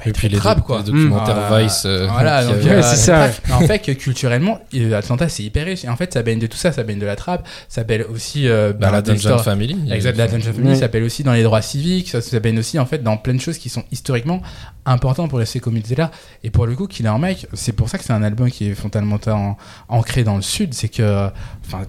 bah, Et puis les, doc- quoi. les documentaires Euh, Vice. euh, voilà, donc, avaient- euh, Ouais, c'est ça, en fait, que culturellement, euh, Atlanta, c'est hyper riche. Et en fait, ça baigne de tout ça. Ça baigne de la trappe, ça baigne aussi euh, Bah, bah, la Dungeon Family. Exact, la Dungeon Family Ouais. s'appelle aussi dans les droits civiques, ça s'appelle aussi en fait dans plein de choses qui sont historiquement importantes pour ces communautés-là. Et pour le coup, Killer Mike, c'est pour ça que c'est un album qui est fondamentalement ancré dans le sud, c'est que, enfin,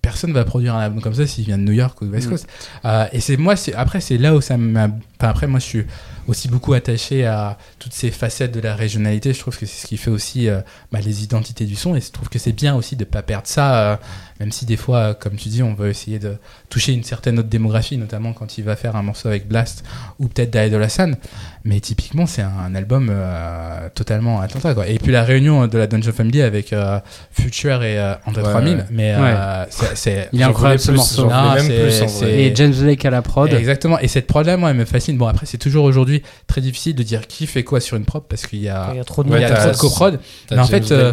personne va produire un album comme ça s'il vient de New York ou de West Mm. Coast. Euh, et c'est moi, c'est après c'est là où ça m'a, enfin, après moi je suis aussi beaucoup attaché à toutes ces facettes de la régionalité. Je trouve que c'est ce qui fait aussi euh, bah, les identités du son. Et je trouve que c'est bien aussi de pas perdre ça, euh, même si des fois, euh, comme tu dis, on veut essayer de toucher une certaine autre démographie, notamment quand il va faire un morceau avec Blast ou peut-être Daedal Hassan. Mais typiquement, c'est un, album euh, totalement Atlanta. Quoi. Et puis la réunion de la Dungeon Family avec euh, Future et euh, André Ouais, 3000. ouais. Mais euh, c'est, Il est incroyable ce plus, morceau. Non, même plus. Et James Blake à la prod. Exactement. Et cette prod là, moi, elle me fascine. Bon, après, c'est toujours aujourd'hui très difficile de dire qui fait quoi sur une prod parce qu'il y a, Il y a trop de il y a Ouais, de coprod. Mais en fait, euh.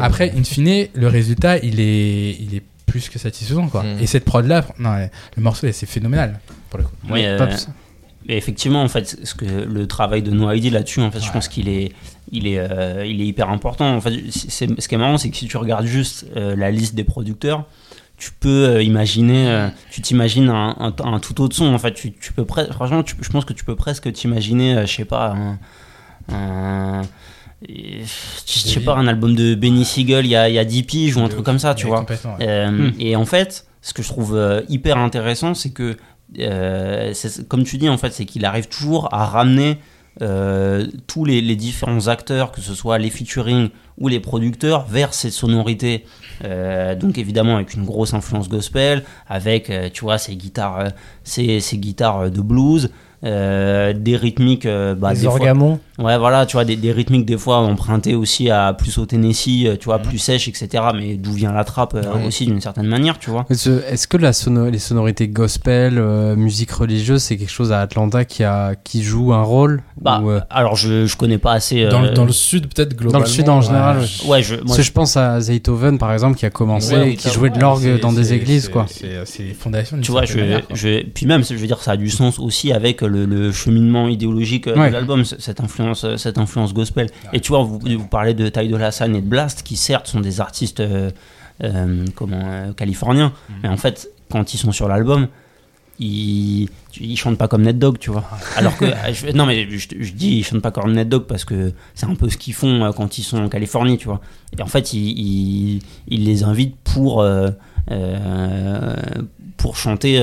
Après, in fine, le résultat, il est, il est plus que satisfaisant, quoi. Mm. Et cette prod là, non, le morceau, c'est phénoménal pour le coup. Oui, euh. Et effectivement, en fait, ce que le travail de No ID là-dessus, en fait, je pense qu'il est, il est, euh, il est hyper important. En fait, ce qui est marrant, c'est que si tu regardes juste euh, la liste des producteurs, tu peux euh, imaginer, euh, tu t'imagines un, un, un tout autre son. En fait, tu, tu peux presque, franchement, tu- je pense que tu peux presque t'imaginer, euh, je sais pas, un, je sais pas, un album de Benny Siegel il y a, il y a 10 piges ou un truc comme ça, tu vois. ouais. Euh, Hmm. Et en fait, ce que je trouve hyper intéressant, c'est que, euh, c'est- comme tu dis, en fait, c'est qu'il arrive toujours à ramener euh, tous les, différents acteurs, que ce soit les featuring ou les producteurs, vers ces sonorités. Euh, donc évidemment avec une grosse influence gospel, avec, euh, tu vois, ces guitares, ces guitares de blues. Euh, des rythmiques euh, bah, des fois- orgamons. Ouais, voilà, tu vois, des, des rythmiques des fois empruntés aussi à plus au Tennessee, euh, tu vois, Mhm. plus sèche, etc. Mais d'où vient la trappe euh, Ouais. aussi d'une certaine manière, tu vois. Est-ce que la sono- les sonorités gospel, euh, musique religieuse, c'est quelque chose à Atlanta qui, a, qui joue un rôle Bah, Ou, euh, alors je, je connais pas assez. Dans, le, dans le sud, peut-être globalement. sud, en général, ouais. je, moi, Parce que je pense à Zaytoven par exemple qui a commencé Ouais, et qui jouait de l'orgue dans des églises quoi. C'est les fondations tu vois, je, manière, je, puis même, je veux dire, ça a du sens aussi avec le, le cheminement idéologique euh, Ouais. de l'album, cette influence, euh, cette influence gospel. Et tu vois, vous, vous parlez de Ty Dolla Sign et de Blast, qui certes sont des artistes euh, euh, comment, euh, californiens, Mhm. mais en fait, quand ils sont sur l'album, ils, ils chantent pas comme Ned Dogg, tu vois. Alors que, <laughs> je- non mais je, je dis ils chantent pas comme Ned Dogg parce que c'est un peu ce qu'ils font euh, quand ils sont en Californie, tu vois. Et en fait, ils, ils, ils les invitent pour, euh, euh, pour chanter.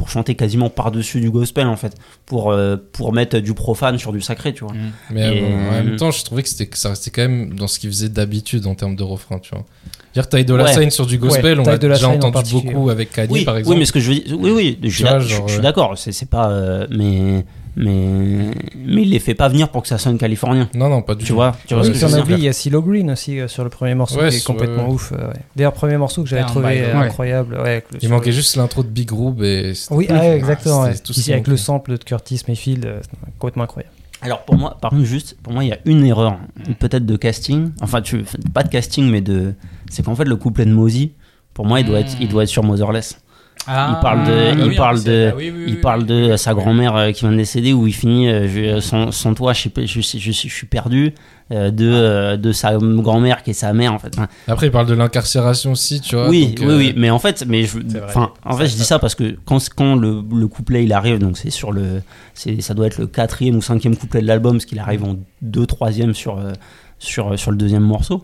Pour chanter quasiment par-dessus du gospel en fait pour, euh, pour mettre du profane sur du sacré tu vois Mais euh, Et- en même temps, je trouvais que, c'était, que ça restait quand même dans ce qu'ils faisaient d'habitude en termes de refrain, tu vois. Dire Ty Dolla Ouais. Sign sur du gospel, Ouais, on l'a déjà entendu beaucoup avec Kanye, oui, par oui exemple. mais ce que je veux dire oui oui je, suis euh, d'accord c'est, c'est pas euh, mais mais mais il les fait pas venir pour que ça sonne californien Non, non, pas du tu tout. vois tu vois Oui, ce que oublié, il y a Silo Green aussi euh, sur le premier morceau Ouais, qui est complètement ouais. ouf. euh, ouais. D'ailleurs, premier morceau que j'avais trouvé euh, incroyable. ouais, avec le- Il sur manquait le- juste l'intro de Big Groove et c'était- Oui, ah, ouais, exactement. tout ce Ici, avec le sample de Curtis Mayfield, euh, complètement incroyable. Alors pour moi, par contre, juste, pour moi, il y a une erreur, peut-être de casting. Enfin, tu, pas de casting, mais de. C'est qu'en fait, le couplet de Mozy, pour moi, il doit être, il doit être sur Motherless. Ah, il parle de, bah il oui, parle de, oui, oui, il parle de sa grand-mère euh, qui vient de décéder où il finit euh, je- sans, sans toi, je suis- perdu euh, de, euh, de sa grand-mère qui est sa mère en fait. Après, il parle de l'incarcération aussi, tu vois. oui, donc, oui, euh, oui, mais en fait, mais je, enfin, en fait, je dis ça parce que quand, quand le, le couplet il arrive, donc c'est sur le, c'est, ça doit être le quatrième ou cinquième couplet de l'album, parce qu'il arrive en deux, troisième sur, euh, sur, sur le deuxième morceau.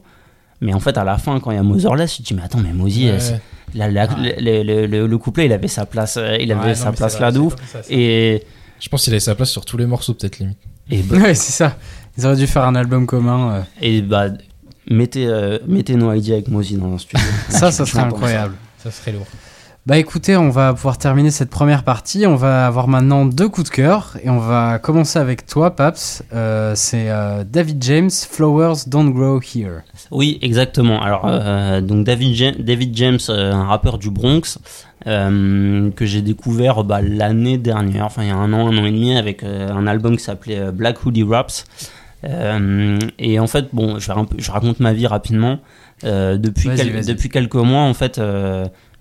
Mais en fait, à la fin, quand il y a Motherless, je dis, mais attends, mais ouais. La- la- le, le- le- le couplet, il avait sa place, euh, il avait Ouais, sa place là de ouf. ça. Et, Je pense qu'il avait sa place sur tous les morceaux, peut-être limite. et, <laughs> bah, Ouais, c'est ça. Ils auraient dû faire un album commun. euh. et bah, mettez, euh, mettez No Idea avec Mozy dans un studio. Ça, ça <laughs> serait incroyable. Ça serait lourd. Bah écoutez, on va pouvoir terminer cette première partie. On va avoir maintenant deux coups de cœur et on va commencer avec toi, Paps. Euh, c'est euh, David James, Flowers Don't Grow Here. Oui, exactement. Alors, euh, donc David, Ja- David James, un rappeur du Bronx, que j'ai découvert bah, l'année dernière, enfin il y a un an, un an et demi, avec un album qui s'appelait Black Hoodie Raps. Et en fait, bon, je, vais un peu- je raconte ma vie rapidement. Depuis, quel- quelques mois, en fait,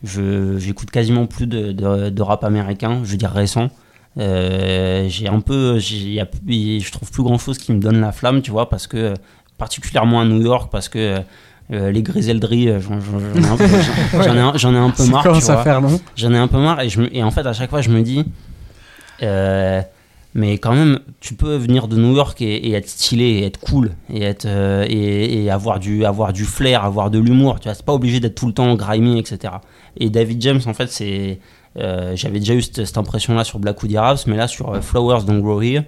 j'écoute quasiment plus de, de, de rap américain, je veux dire récent. Euh, j'ai un peu, y a- je trouve plus grand chose qui me donne la flamme, tu vois, parce que particulièrement à New York, parce que euh, les griselderies, euh, j'en ai, un peu- marre. J'en ai un peu marre et, je me- et en fait à chaque fois je me dis euh, mais quand même tu peux venir de New York et, être stylé et être cool et être euh, et, avoir du avoir du flair avoir de l'humour tu vois. Pas obligé d'être tout le temps grimy etc et David James en fait c'est euh, j'avais déjà eu cette, cette impression là sur Black Hoodie Raps mais là sur euh, Flowers Don't Grow Here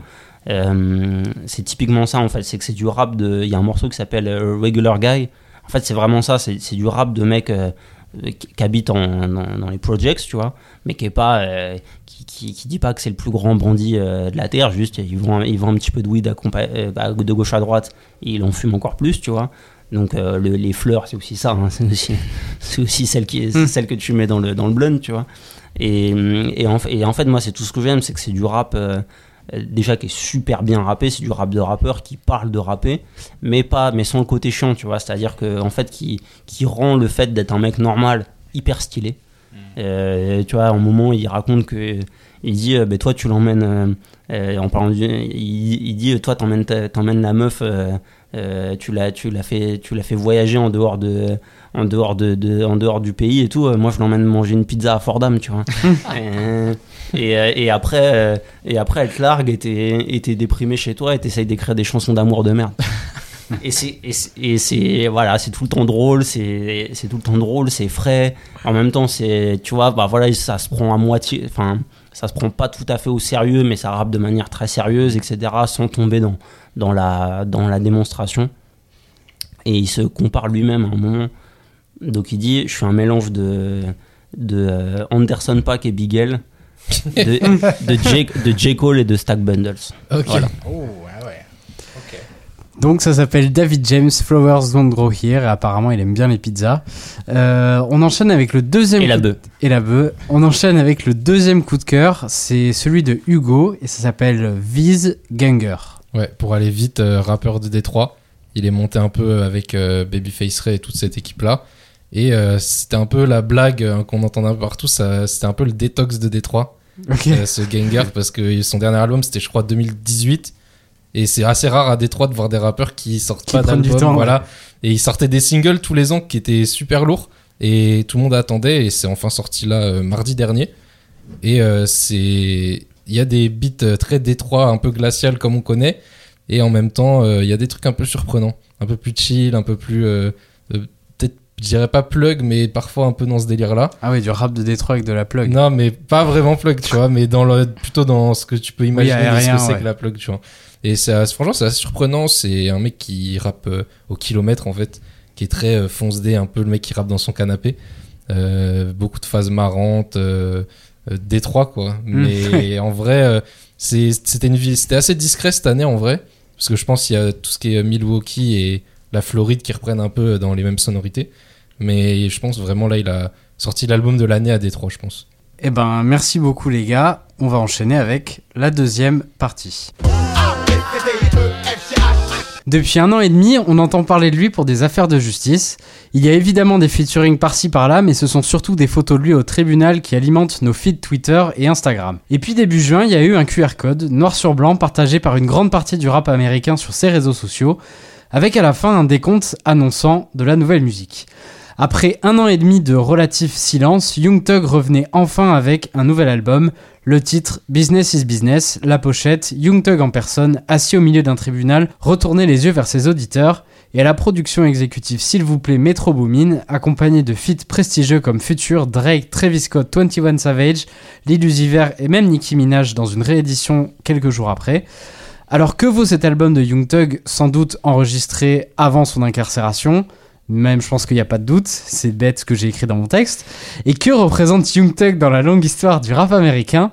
c'est typiquement ça en fait. C'est que c'est du rap de il y a un morceau qui s'appelle Regular Guy. En fait c'est vraiment ça. C'est c'est du rap de mec qui, qui habite en, dans, dans les projects, tu vois, mais qui est pas, euh, qui, qui, qui dit pas que c'est le plus grand bandit euh, de la terre, juste ils vont, ils vont un petit peu de weed euh, de gauche à droite, et ils en fument encore plus, tu vois. Donc euh, le- les fleurs, c'est aussi ça, hein, <laughs> c'est aussi, c'est aussi celle qui, est- c'est celle que tu mets dans le dans le blunt, tu vois. Et, et, en, et en fait, moi, c'est tout ce que j'aime, c'est que c'est du rap. Déjà qui est super bien rappé, c'est du rap de rappeur qui parle de rapper, mais pas, mais sans le côté chiant, tu vois. C'est-à-dire que en fait, qui, qui rend le fait d'être un mec normal hyper stylé. Euh, tu vois, un moment, il raconte que il dit, euh, ben, toi, tu l'emmènes euh, euh, en parlant, du- il, il dit, toi, t'emmènes, t'emmènes la meuf, tu l'as, tu l'as fait, tu l'as fait voyager en dehors de, en dehors de, de- en dehors du pays et tout. Euh, moi, je l'emmène manger une pizza à Fordham, tu vois. <laughs> Euh, et, euh, et après, et après, elle te largue et t'es, déprimé chez toi et t'essayes d'écrire des chansons d'amour de merde. <laughs> et c'est, voilà, c'est tout le temps drôle, c'est, c'est tout le temps drôle, c'est frais. En même temps, c'est, tu vois, bah voilà, ça se prend à moitié, enfin, ça se prend pas tout à fait au sérieux, mais ça rappe de manière très sérieuse, etc., sans tomber dans, dans la, dans la démonstration. Et il se compare lui-même à un moment. Donc il dit, je suis un mélange de, de euh, Anderson Paak et Bigel, de, de, J, de J. Cole et de Stack Bundles. Ok. Voilà. Oh, ouais, ouais. Donc ça s'appelle David James, Flowers Don't Grow Here, et apparemment il aime bien les pizzas. Euh, on enchaîne avec le deuxième Et la coup de- bœuf. et la bœuf. On enchaîne avec le deuxième coup de cœur, c'est celui de Hugo, et ça s'appelle Viz Ganger. Ouais, pour aller vite, euh, rappeur de Détroit. Il est monté un peu avec euh, Babyface Ray et toute cette équipe-là. Et euh, c'était un peu la blague euh, qu'on entendait un peu partout. C'était un peu le détox de Détroit, euh, ce Gengar, parce que son dernier album, c'était, je crois, 2018. Et c'est assez rare à Détroit de voir des rappeurs qui sortent Qui pas d'album. Voilà. Et ils sortaient des singles tous les ans qui étaient super lourds. Et tout le monde attendait. Et c'est enfin sorti là euh, mardi dernier. Et c'est. Il y a des beats très Détroit, un peu glacial comme on connaît. Et en même temps, il y a des trucs un peu surprenants. Un peu plus chill, un peu plus. Je dirais pas plug, mais parfois un peu dans ce délire-là. Ah oui, du rap de Détroit avec de la plug. Non, mais pas vraiment plug, tu vois, mais dans le, plutôt dans ce que tu peux imaginer aérien, ce que c'est ouais. que la plug, tu vois. Et c'est, assez- franchement, c'est assez surprenant. C'est un mec qui rappe euh, au kilomètre, en fait, qui est très euh, fonce dé, un peu le mec qui rappe dans son canapé. Euh, beaucoup de phases marrantes, euh, Détroit, quoi. Mm. Mais <laughs> en vrai, c'était une vie, c'était assez discret cette année, en vrai. Parce que je pense qu'il y a tout ce qui est Milwaukee et la Floride qui reprennent un peu dans les mêmes sonorités. Mais je pense vraiment là, il a sorti l'album de l'année à Détroit, je pense. Eh ben, merci beaucoup les gars. On va enchaîner avec la deuxième partie. Depuis un an et demi, on entend parler de lui pour des affaires de justice. Il y a évidemment des featuring par-ci par-là, mais ce sont surtout des photos de lui au tribunal qui alimentent nos feeds Twitter et Instagram. Et puis début juin, il y a eu un QR code, noir sur blanc, partagé par une grande partie du rap américain sur ses réseaux sociaux, avec à la fin un décompte annonçant de la nouvelle musique. Après un an et demi de relatif silence, Young revenait enfin avec un nouvel album, le titre Business is Business, la pochette, Young en personne, assis au milieu d'un tribunal, retournait les yeux vers ses auditeurs, et à la production exécutive S'il vous plaît Metro Boomin, accompagné de feats prestigieux comme Future, Drake, Travis Scott, 21 Savage, Lil Uzi et même Nicki Minaj dans une réédition quelques jours après. Alors que vaut cet album de Young sans doute enregistré avant son incarcération? Même je pense qu'il n'y a pas de doute, c'est bête ce que j'ai écrit dans mon texte. Et que représente Young Thug dans la longue histoire du rap américain?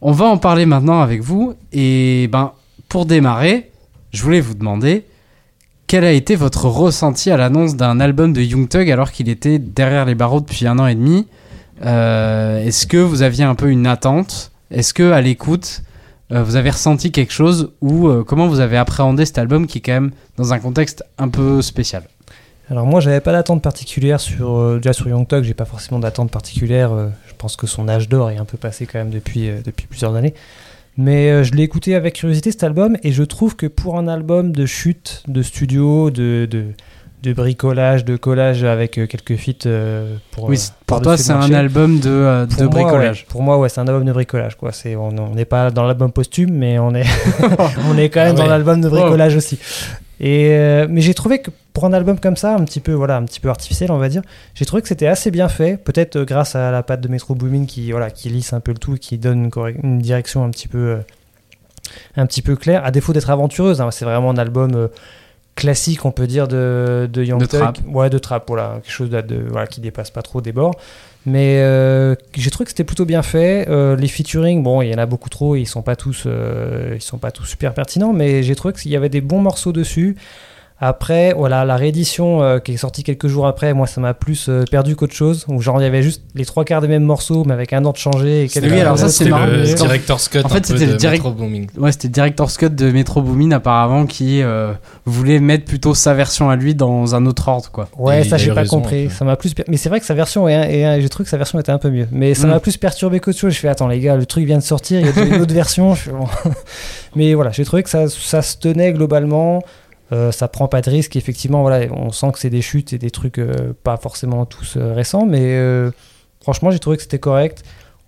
On va en parler maintenant avec vous. Et ben, pour démarrer, je voulais vous demander quel a été votre ressenti à l'annonce d'un album de Young Thug alors qu'il était derrière les barreaux depuis un an et demi? Euh, Est-ce que vous aviez un peu une attente? Est-ce que à l'écoute euh, vous avez ressenti quelque chose? Ou euh, comment vous avez appréhendé cet album qui est quand même dans un contexte un peu spécial? Alors moi, j'avais pas d'attente particulière sur euh, déjà sur Young j'ai pas forcément d'attente particulière. euh, je pense que son âge d'or est un peu passé quand même depuis euh, depuis plusieurs années. Mais euh, je l'ai écouté avec curiosité cet album et je trouve que pour un album de chute, de studio, de, de, de bricolage, de collage avec quelques feats pour Oui, pour toi c'est un album de, Pour de moi, bricolage. ouais. Pour moi, ouais, c'est un album de bricolage. Quoi. C'est, on n'est pas dans l'album posthume, mais on est, <laughs> <laughs> on est quand même Ah dans l'album de bricolage aussi. Et euh, mais j'ai trouvé que pour un album comme ça, un petit peu, voilà, un petit peu artificiel, on va dire, j'ai trouvé que c'était assez bien fait. Peut-être euh, grâce à la patte de Metro Boomin qui, voilà, qui lisse un peu le tout, et qui donne une, direction un petit peu, euh, un petit peu claire. À défaut d'être aventureuse, hein, c'est vraiment un album. classique on peut dire de, de Young De Thug. trap. ouais de trap voilà quelque chose de, de- voilà, qui dépasse pas trop des bords mais euh, j'ai trouvé que c'était plutôt bien fait. Euh, les featuring, bon, il y en a beaucoup trop, ils sont pas tous, euh, ils sont pas tous super pertinents, mais j'ai trouvé qu'il y avait des bons morceaux dessus. Après, voilà, la réédition euh, qui est sortie quelques jours après, moi, ça m'a plus euh, perdu qu'autre chose. Où genre il y avait juste les trois quarts des mêmes morceaux, mais avec un ordre changé. Et quelques Oui, alors ça, c'est marrant, le qu'en- director's cut en fait, un c'était le de direct- Metro Booming. Ouais, c'était Director's Cut de Metro Boomin apparemment qui euh, voulait mettre plutôt sa version à lui dans un autre ordre quoi. Ouais, Et ça j'ai pas raison, compris. un. Ça m'a plus, per- mais c'est vrai que sa version est, est- j'ai trouvé que sa version était un peu mieux. Mais ça Mm. m'a plus perturbé qu'autre chose. Je fais attends les gars, le truc vient de sortir, il y a une autre <laughs> version. Je fais, bon. <laughs> mais voilà, j'ai trouvé que ça, ça se tenait globalement. Euh, ça prend pas de risque. Effectivement, voilà, on sent que c'est des chutes et des trucs euh, pas forcément tous euh, récents, mais franchement, j'ai trouvé que c'était correct.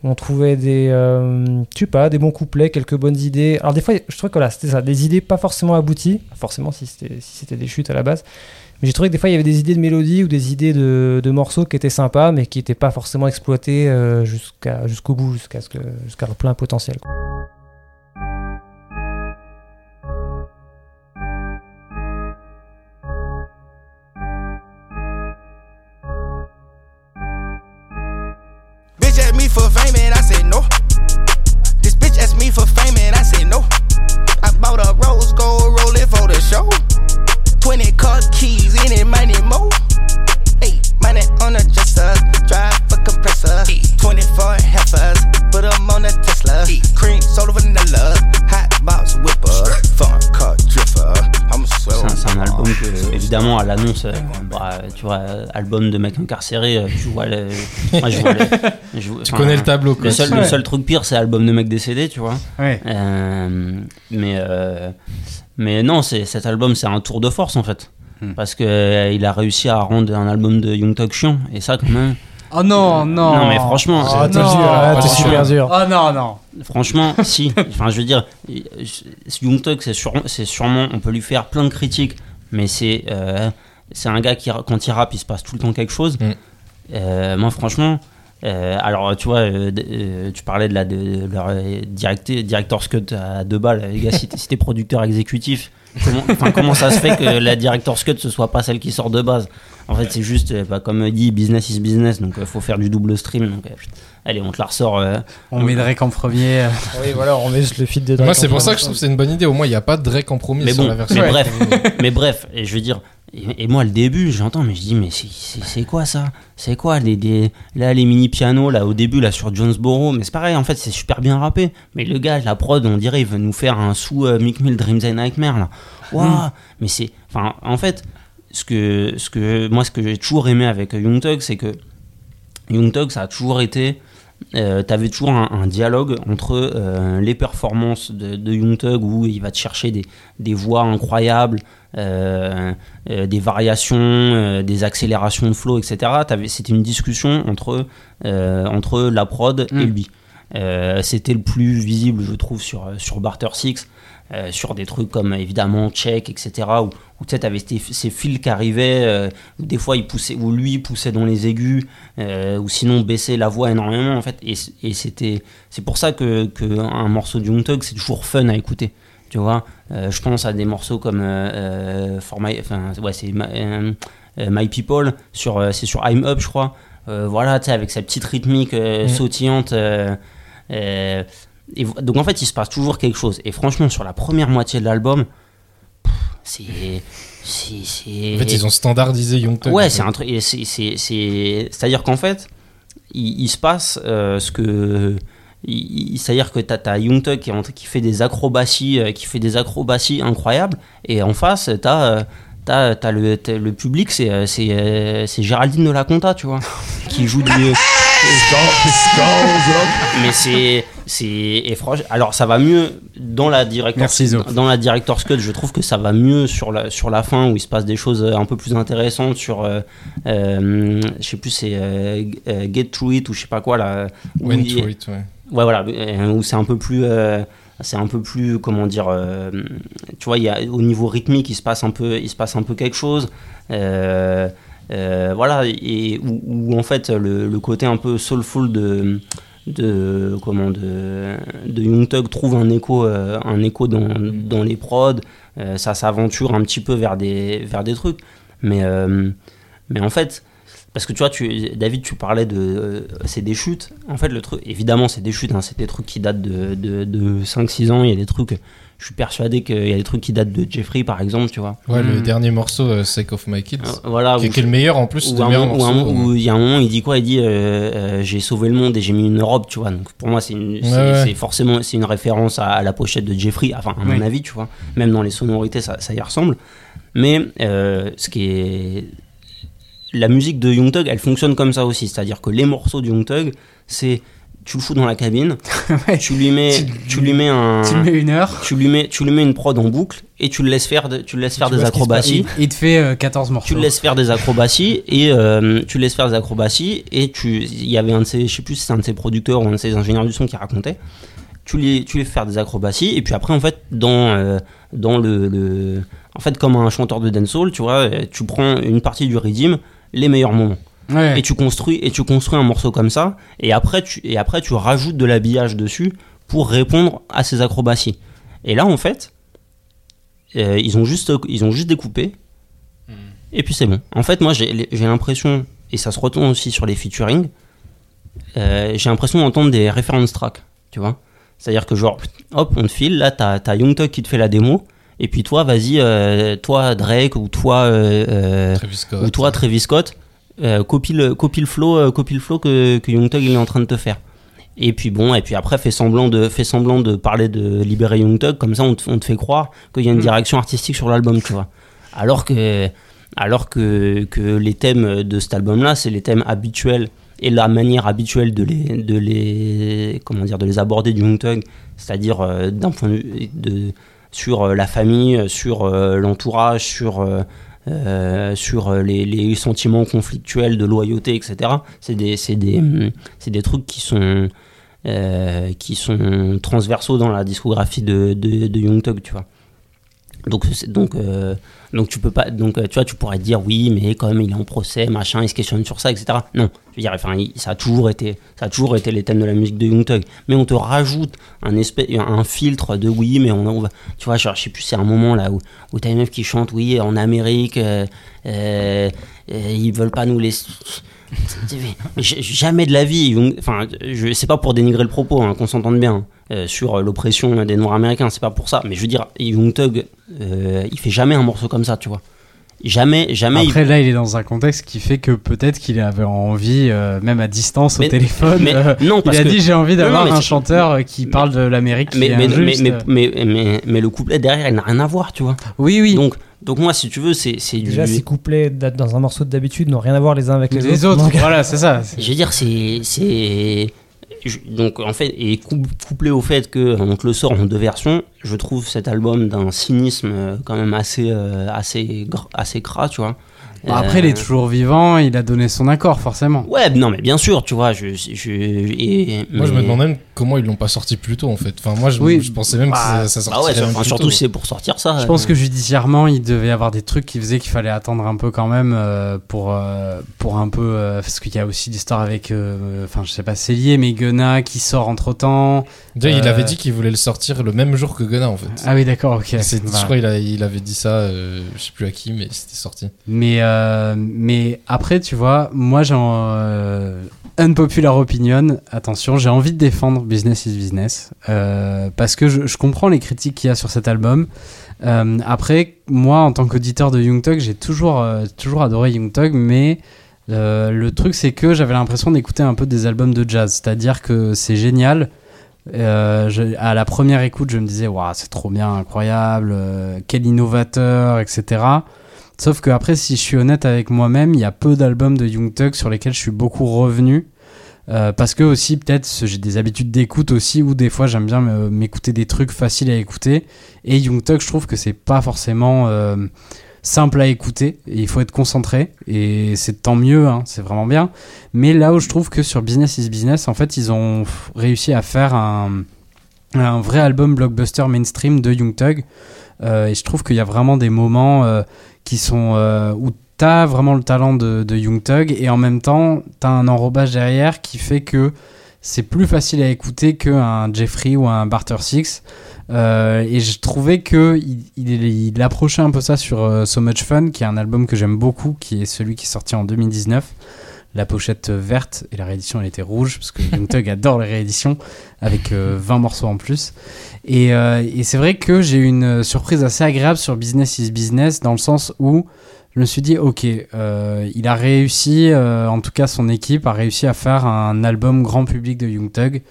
On trouvait des, euh, des bons couplets, quelques bonnes idées. Alors des fois, je trouvais que voilà, c'était ça, des idées pas forcément abouties, forcément si c'était si des chutes à la base. Mais j'ai trouvé que des fois, il y avait des idées de mélodie ou des idées de, morceaux qui étaient sympas, mais qui n'étaient pas forcément exploités jusqu'à, jusqu'au bout, jusqu'à, leur plein potentiel. À l'annonce, euh, bah, tu vois, album de mec incarcéré, euh, tu vois, le, moi, je vois les- <laughs> je vois- Tu enfin, connais le tableau, quoi. Le seul, le Ouais. seul truc pire, c'est album de mec décédé, tu vois. Ouais. Euh, mais, euh, mais non, c'est, cet album, c'est un tour de force, en fait. Hmm. Parce que euh, il a réussi à rendre un album de Young Thug chiant. Et ça, quand même. Oh non non. Non, mais franchement, Ah, c'est- t'es non. dur, ah, t'es Franchement. super dur. Oh non non. Franchement, si. Enfin, je veux dire, Young Thug, c'est sûr- c'est sûrement, on peut lui faire plein de critiques, mais c'est euh, c'est un gars qui, quand il rappe, il se passe tout le temps quelque chose. Mm. Euh, moi, franchement, euh, alors tu vois, tu parlais de la de leur direct, director's cut à deux balles. Les gars, si t'es producteur exécutif, comment, comment ça se fait que la director's cut ce soit pas celle qui sort de base? En fait, c'est juste, euh, bah, comme dit, business is business, donc il faut faire du double stream. Donc, euh, allez, on te la ressort. euh, On met Drake en premier. euh. <laughs> Oui, voilà, on met juste le feed de Moi, Drake c'est en pour ça que je trouve que c'est une bonne idée. Au moins, il n'y a pas de Drake en premier Mais sur bon, la version. mais bref, <laughs> mais bref, et je veux dire, et, et moi le début, j'entends, mais je dis, mais c'est- c'est c'est quoi ça? C'est quoi les, les- là les mini pianos là au début là sur Jonesboro? Mais c'est pareil, en fait, c'est super bien rappé. Mais le gars, la prod, on dirait, il veut nous faire un sous euh, Mick Mill Dreams and Nightmare là. Waouh Mais c'est. Enfin, en fait, ce que, ce que, moi, ce que j'ai toujours aimé avec Young Thug, c'est que Young Thug, ça a toujours été. Euh, T'avais toujours un, un dialogue entre euh, les performances de, de Young Thug où il va te chercher des, des voix incroyables, euh, euh, des variations, des accélérations de flow, etc. C'était une discussion entre, entre la prod et Mm. lui. C'était le plus visible, je trouve, sur, sur Barter Six, euh, sur des trucs comme évidemment Check, etc. Où, où tu sais, t'avais ces, ces fils qui arrivaient, euh, où des fois il poussait, où lui poussait dans les aigus, euh, ou sinon baissait la voix énormément en fait. Et, c'était, c'est pour ça que, que un morceau de Young Thug c'est toujours fun à écouter. Tu vois, Euh, je pense à des morceaux comme For My, enfin ouais c'est My, My People sur, c'est sur I'm Up je crois. Voilà, tu sais avec sa petite rythmique Mhm. sautillante. euh, et donc en fait il se passe toujours quelque chose. Et franchement sur la première moitié de l'album, c'est, c'est, c'est- En fait, ils ont standardisé Young Thug. Ouais, c'est un truc. et c'est- c'est- c'est- C'est-à-dire qu'en fait, il, il se passe euh, ce que. C'est-à-dire que t'as as Young Thug qui, fait des acrobaties, euh, qui fait des acrobaties incroyables, et en face, t'as euh, t'as t'as le, le public, c'est c'est c'est Géraldine de la Conta, tu vois, qui joue du. <laughs> Mais c'est c'est franchement, alors ça va mieux dans la Merci, Zo. dans la director's cut. Je trouve que ça va mieux sur la sur la fin où il se passe des choses un peu plus intéressantes sur euh, euh, je sais plus c'est euh, euh, Get Through It ou je sais pas quoi là. où Went il- Through It, ouais. Ouais, voilà, euh, où c'est un peu plus. euh, c'est un peu plus, comment dire, euh, tu vois, il y a, au niveau rythmique, il se passe un peu, il se passe un peu quelque chose. Euh, euh, voilà, et où, en fait le, côté un peu soulful de, de comment de, Young Thug trouve un écho, euh, un écho dans, dans les prods. Euh, ça s'aventure un petit peu vers des, vers des trucs, mais euh, mais en fait, parce que tu vois, tu, David, tu parlais de. euh, c'est des chutes. En fait, le truc. Évidemment, c'est des chutes. hein, c'est des trucs qui datent de, de, de 5-6 ans. Il y a des trucs. Je suis persuadé qu'il y a des trucs qui datent de Jeffrey, par exemple, tu vois. Ouais, le Mm. dernier morceau, euh, Sake of My Kids. Euh, voilà. qui, est- où- qui est le meilleur en plus, le un meilleur où il y a un moment, il dit quoi? Il dit euh, euh, J'ai sauvé le monde et j'ai mis une robe, tu vois. Donc pour moi, c'est une- c'est- Ouais, ouais. c'est forcément c'est une référence à, à la pochette de Jeffrey, enfin, à mon Oui. avis, tu vois. Même dans les sonorités, ça, ça y ressemble. Mais euh, ce qui est. La musique de Young Thug, elle fonctionne comme ça aussi. C'est-à-dire que les morceaux de Young Thug, c'est. Tu le fous dans la cabine, <laughs> Ouais. tu lui mets, Tu- tu lui mets un. Tu mets une heure. tu lui mets, tu lui mets une prod en boucle et tu le laisses faire, de- tu le laisses faire tu des acrobaties. Il, il te fait euh, 14 morceaux. Tu le laisses faire des acrobaties et euh, tu laisses faire des acrobaties et tu il y avait un de ses je sais plus si c'est un de ses producteurs ou un de ses ingénieurs du son qui racontait tu les tu les fais faire des acrobaties et puis après en fait dans euh, dans le, le- en fait comme un chanteur de dancehall tu vois tu prends une partie du rythme les meilleurs moments Ouais. et tu construis et tu construis un morceau comme ça et après tu et après tu rajoutes de l'habillage dessus pour répondre à ces acrobaties. Et là en fait euh, ils ont juste ils ont juste découpé et puis c'est bon. En fait moi j'ai j'ai l'impression et ça se retourne aussi sur les featuring euh, j'ai l'impression d'entendre des reference tracks tu vois. C'est à dire que genre hop on te file là t'as as Young Thug qui te fait la démo et puis toi vas-y euh, toi Drake ou toi ou toi Travis Scott euh, copie le copie le flow euh, copie le flow que, que Young Thug il est en train de te faire et puis bon et puis après fait semblant de semblant de parler de libérer Young Thug comme ça on te, on te fait croire qu'il y a une Mm. direction artistique sur l'album tu vois alors que alors que, que les thèmes de cet album là c'est les thèmes habituels et la manière habituelle de les de les comment dire de les aborder du Young Thug c'est-à-dire euh, d'un point de sur euh, la famille sur euh, l'entourage sur euh, sur les, sentiments conflictuels de loyauté, etc. C'est des, des, des trucs qui sont, euh, qui sont transversaux dans la discographie de, de, de Young Thug, tu vois. Donc, donc, euh, donc tu peux pas, donc euh, tu vois, tu pourrais te dire oui, mais même il est en procès, machin, il se questionne sur ça, etc. Non, je veux dire, enfin, il- ça a toujours été, ça a toujours été les thèmes de la musique de Young Thug. Mais on te rajoute un espèce, un filtre de oui, mais on, on va, tu vois, genre, je sais plus, c'est un moment là où, où t'as une meuf qui chante oui, en Amérique, euh, euh, euh, ils veulent pas nous laisser. <laughs> Jamais de la vie, enfin, je c'est pas pour dénigrer le propos, hein, qu'on s'entende bien euh, sur l'oppression des Noirs américains, c'est pas pour ça. Mais je veux dire, Young Thug, euh, il fait jamais un morceau comme ça, tu vois. jamais, jamais. il- Après, là, il est dans un contexte qui fait que peut-être qu'il avait envie, euh, même à distance, au téléphone. mais- euh, non, il parce a que- dit j'ai envie d'avoir un chanteur qui parle de l'Amérique mais, mais, mais, injuste. mais, mais, mais, mais le couplet derrière, il n'a rien à voir, tu vois. oui, oui. Donc, donc moi, si tu veux, c'est du. Déjà, ces couplets d'a- dans un morceau d'habitude n'ont rien à voir les uns avec les, les autres, Donc, voilà, c'est ça. Je veux dire, c'est. Donc, en fait, et coup- couplé au fait qu'on te le sort en deux versions, je trouve cet album d'un cynisme euh, quand même assez, euh, assez, assez gras, tu vois. Bon, après, il Euh, est toujours vivant, il a donné son accord, forcément. Ouais, non, mais bien sûr, tu vois. Je, je, et, Moi, je me demande même comment ils l'ont pas sorti plus tôt en fait. Enfin, moi, je, Oui. je pensais même que Bah, ça, Ah ouais, sortirait même enfin, plus surtout c'est pour sortir ça. Je pense que judiciairement, il devait y avoir des trucs qui faisaient qu'il fallait attendre un peu quand même euh, pour, euh, pour un peu. euh, parce qu'il y a aussi l'histoire avec. euh, Enfin, je sais pas, c'est lié, mais Gunna qui sort entre temps. Déjà, il Euh, avait dit qu'il voulait le sortir le même jour que Gunna en fait. Ah oui, d'accord, ok. Je crois qu'il il avait dit ça, euh, je sais plus à qui, mais c'était sorti. Mais, euh, mais après, tu vois, moi j'ai un unpopular opinion. Attention, j'ai envie de défendre Business is Business euh, parce que je, comprends les critiques qu'il y a sur cet album. Euh, après, moi, en tant qu'auditeur de Young Thug, j'ai toujours, euh, toujours adoré Young Thug, mais euh, le truc, c'est que j'avais l'impression d'écouter un peu des albums de jazz. C'est-à-dire que c'est génial. Euh, à la première écoute, je me disais, Waouh, c'est trop bien, incroyable, euh, quel innovateur, etc. Sauf que après, si je suis honnête avec moi-même, il y a peu d'albums de Young Thug sur lesquels je suis beaucoup revenu. Euh, parce que aussi, peut-être, j'ai des habitudes d'écoute aussi, où des fois j'aime bien m'écouter des trucs faciles à écouter. Et Young Thug, je trouve que c'est pas forcément euh, simple à écouter. Il faut être concentré. Et c'est tant mieux, hein, c'est vraiment bien. Mais là où je trouve que sur Business is Business, en fait, ils ont réussi à faire un, un vrai album blockbuster mainstream de Young Thug. Euh, et je trouve qu'il y a vraiment des moments euh, qui sont euh, où vraiment le talent de, de Young Thug et en même temps t'as un enrobage derrière qui fait que c'est plus facile à écouter qu'un Jeffrey ou un Barter Six. Et je trouvais que il, approchait un peu ça sur So Much Fun, qui est un album que j'aime beaucoup, qui est celui qui est sorti en 2019. La pochette euh, verte et la réédition elle était rouge parce que <laughs> Young Thug adore les rééditions avec euh, 20 morceaux en plus. Et, euh, et c'est vrai que j'ai eu une surprise assez agréable sur Business is Business dans le sens où je me suis dit, ok, euh, il a réussi, euh, en tout cas son équipe a réussi à faire un album grand public de Young.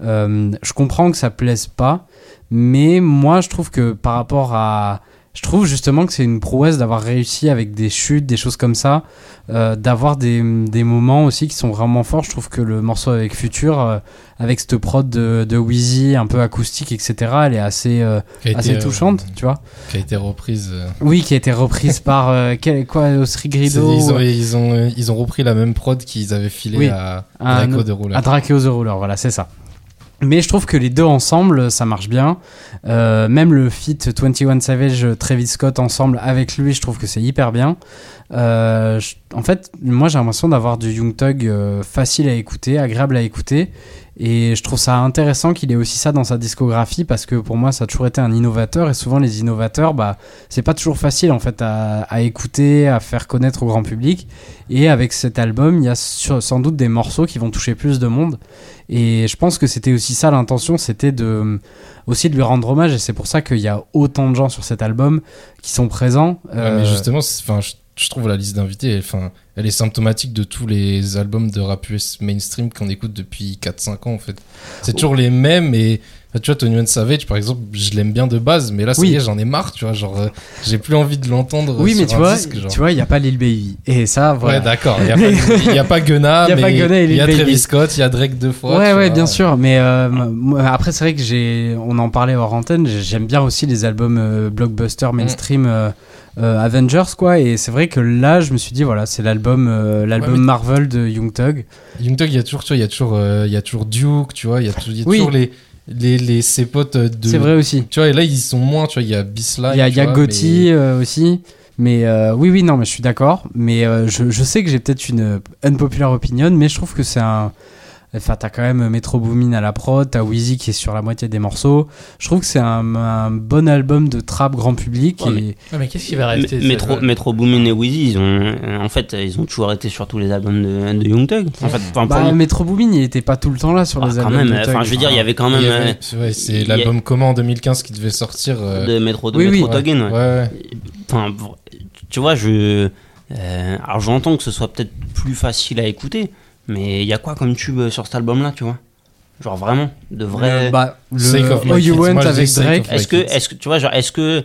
Euh, je comprends que ça plaise pas, mais moi je trouve que par rapport à... Je trouve justement que c'est une prouesse d'avoir réussi avec des chutes, des choses comme ça, euh, d'avoir des, des moments aussi qui sont vraiment forts. Je trouve que le morceau avec Future, euh, avec cette prod de, de Wheezy, un peu acoustique, etc., elle est assez, euh, été, assez touchante, tu vois. Qui a été reprise. Oui, qui a été reprise par quel- quoi, Osri Grido ils, ont, ils, ont, ils ont repris la même prod qu'ils avaient filé Oui. à Un- Draco de Rouleur. à Draceo the Ruler, voilà, c'est ça. Mais je trouve que les deux ensemble, ça marche bien. Euh, même le feat 21 Savage, Travis Scott ensemble avec lui, je trouve que c'est hyper bien. Euh, en fait, moi j'ai l'impression d'avoir du Young Thug euh, facile à écouter, agréable à écouter. Et je trouve ça intéressant qu'il ait aussi ça dans sa discographie parce que pour moi ça a toujours été un innovateur et souvent les innovateurs, bah, c'est pas toujours facile en fait à, à écouter, à faire connaître au grand public. Et avec cet album, il y a sur- sans doute des morceaux qui vont toucher plus de monde. Et je pense que c'était aussi ça l'intention, c'était de aussi de lui rendre hommage. Et c'est pour ça qu'il y a autant de gens sur cet album qui sont présents. Ouais, Euh, mais justement, c'est- enfin, je, je trouve la liste d'invités, elle- enfin, elle est symptomatique de tous les albums de rap US mainstream qu'on écoute depuis 4-5 ans en fait. C'est toujours les mêmes et enfin, tu vois Tony One Savage par exemple, je l'aime bien de base, mais là ça Oui. y est, j'en ai marre, tu vois, genre euh, j'ai plus envie de l'entendre. oui, sur mais tu un vois, disque, genre. tu vois, il y a pas Lil Baby. Et ça, voilà. Ouais, d'accord. Il n'y a, pas- il y a pas Gunna, Il y a pas Gunna il y a Baby. Travis Scott, il y a Drake deux fois. Ouais, ouais, vois. bien sûr. Mais euh, moi, après, c'est vrai que j'ai, on en parlait hors antenne. j'ai- J'aime bien aussi les albums euh, blockbuster mainstream euh, euh, Avengers, quoi. Et c'est vrai que là, je me suis dit, voilà, c'est l'album, euh, l'album Marvel de Young Thug. Young Thug, il y a toujours, tu vois, il y a toujours, euh, il y a toujours Duke, tu vois, il y a, tou- il y a Oui. toujours les, les, les, ses potes de. C'est vrai aussi. Tu vois, et là, ils sont moins, tu vois, il y a Bisline. Il y a, y a vois, Gotti mais- euh, aussi. Mais euh, oui, oui, non, mais je suis d'accord. Mais euh, je, je sais que j'ai peut-être une unpopular opinion, mais je trouve que c'est un. Enfin, t'as quand même Metro Boomin à la prod, t'as Wheezy qui est sur la moitié des morceaux. Je trouve que c'est un, un bon album de trap grand public. Ouais, et... mais- Ouais, mais qu'est-ce qui va rester Metro, Boomin et Wheezy, ils ont, euh, en fait, ils ont toujours été sur tous les albums de, de Young Thug. En fait, Bah, Metro Boomin, il était pas tout le temps là sur Ah, les quand albums. même, de enfin, je veux dire, il y avait quand même y euh, avait- ouais, c'est y a- l'album Comment en 2015 qui devait sortir. euh, de Metro, de Oui, oui. Metro Thuggin, ouais, ouais. ouais. Enfin, tu vois, je. euh, alors j'entends que ce soit peut-être plus facile à écouter, mais il y a quoi comme tube euh, sur cet album-là, tu vois? Genre vraiment, de vrai. Euh, bah, le Sake of My Oh You Moi, dis avec Drake. Est-ce que, est-ce que, tu vois, genre, est-ce que.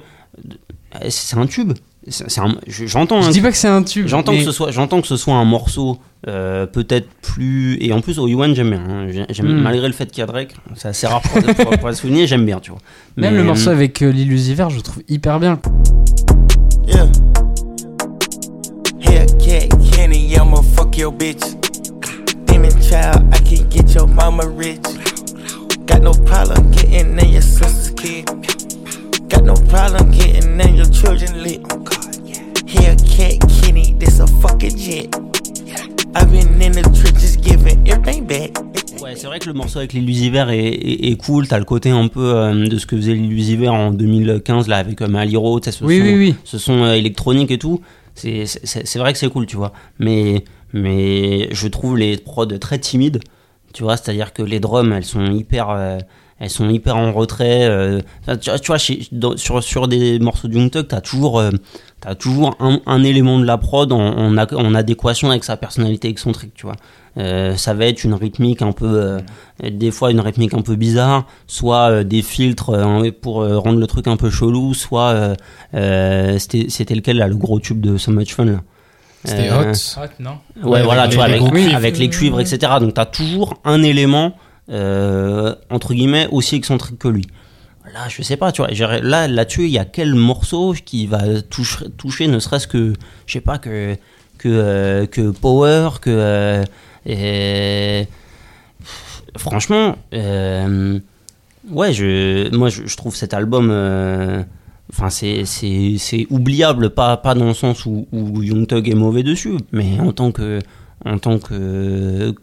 C'est un tube? C'est un- je- J'entends Je hein, dis pas que c'est un tube. J'entends mais- que ce soit, j'entends que ce soit un morceau euh, peut-être plus et en plus au Yuan j'aime bien. hein. J'ai- j'aime- Mm. Malgré le fait qu'il y a Drake, c'est assez rare pour, pour, pour le souligner, j'aime bien, tu vois. Même le morceau euh, avec euh, l'illusiver, je le trouve hyper bien. Yeah. Hellcat, Kenny, child, I can get your mama rich. Got no problem getting in your sister's kid. Got no problem getting in your children lit. Kenny, this a fucking jet. I've been in the trenches giving everything back. Ouais, c'est vrai que le morceau avec l'illusiver est, est, est cool. T'as le côté un peu euh, de ce que faisait l'illusiver en 2015 là avec euh, Maliro, ce Oui, son, oui, oui. ce son euh, électronique et tout. C'est c'est- c'est vrai que c'est cool, tu vois. Mais mais je trouve les prods très timides. Tu vois, c'est-à-dire que les drums, elles sont hyper, euh, elles sont hyper en retrait. euh, tu, vois- sur, des morceaux de Young Thug, t'as toujours, euh, t'as toujours un, élément de la prod en, adéquation avec sa personnalité excentrique, tu vois. Euh, ça va être une rythmique un peu, euh, des fois une rythmique un peu bizarre, soit des filtres pour rendre le truc un peu chelou, soit c'était lequel là, le gros tube de So Much Fun là? C'était Euh, hot. Hot, non Ouais, Ouais, voilà, avec tu vois, les avec, gros cuivres. avec les cuivres, etc. Donc, tu as toujours un élément, euh, entre guillemets, aussi excentrique que lui. Là, je sais pas, tu vois, là, là-dessus, il y a quel morceau qui va toucher, toucher ne serait-ce que, je sais pas, que, que, euh, que Power, que. euh, et- franchement, euh, ouais, je, moi, je, je trouve cet album. Enfin, c'est, oubliable, pas, pas dans le sens où, Young Thug est mauvais dessus, mais en tant que, en tant que,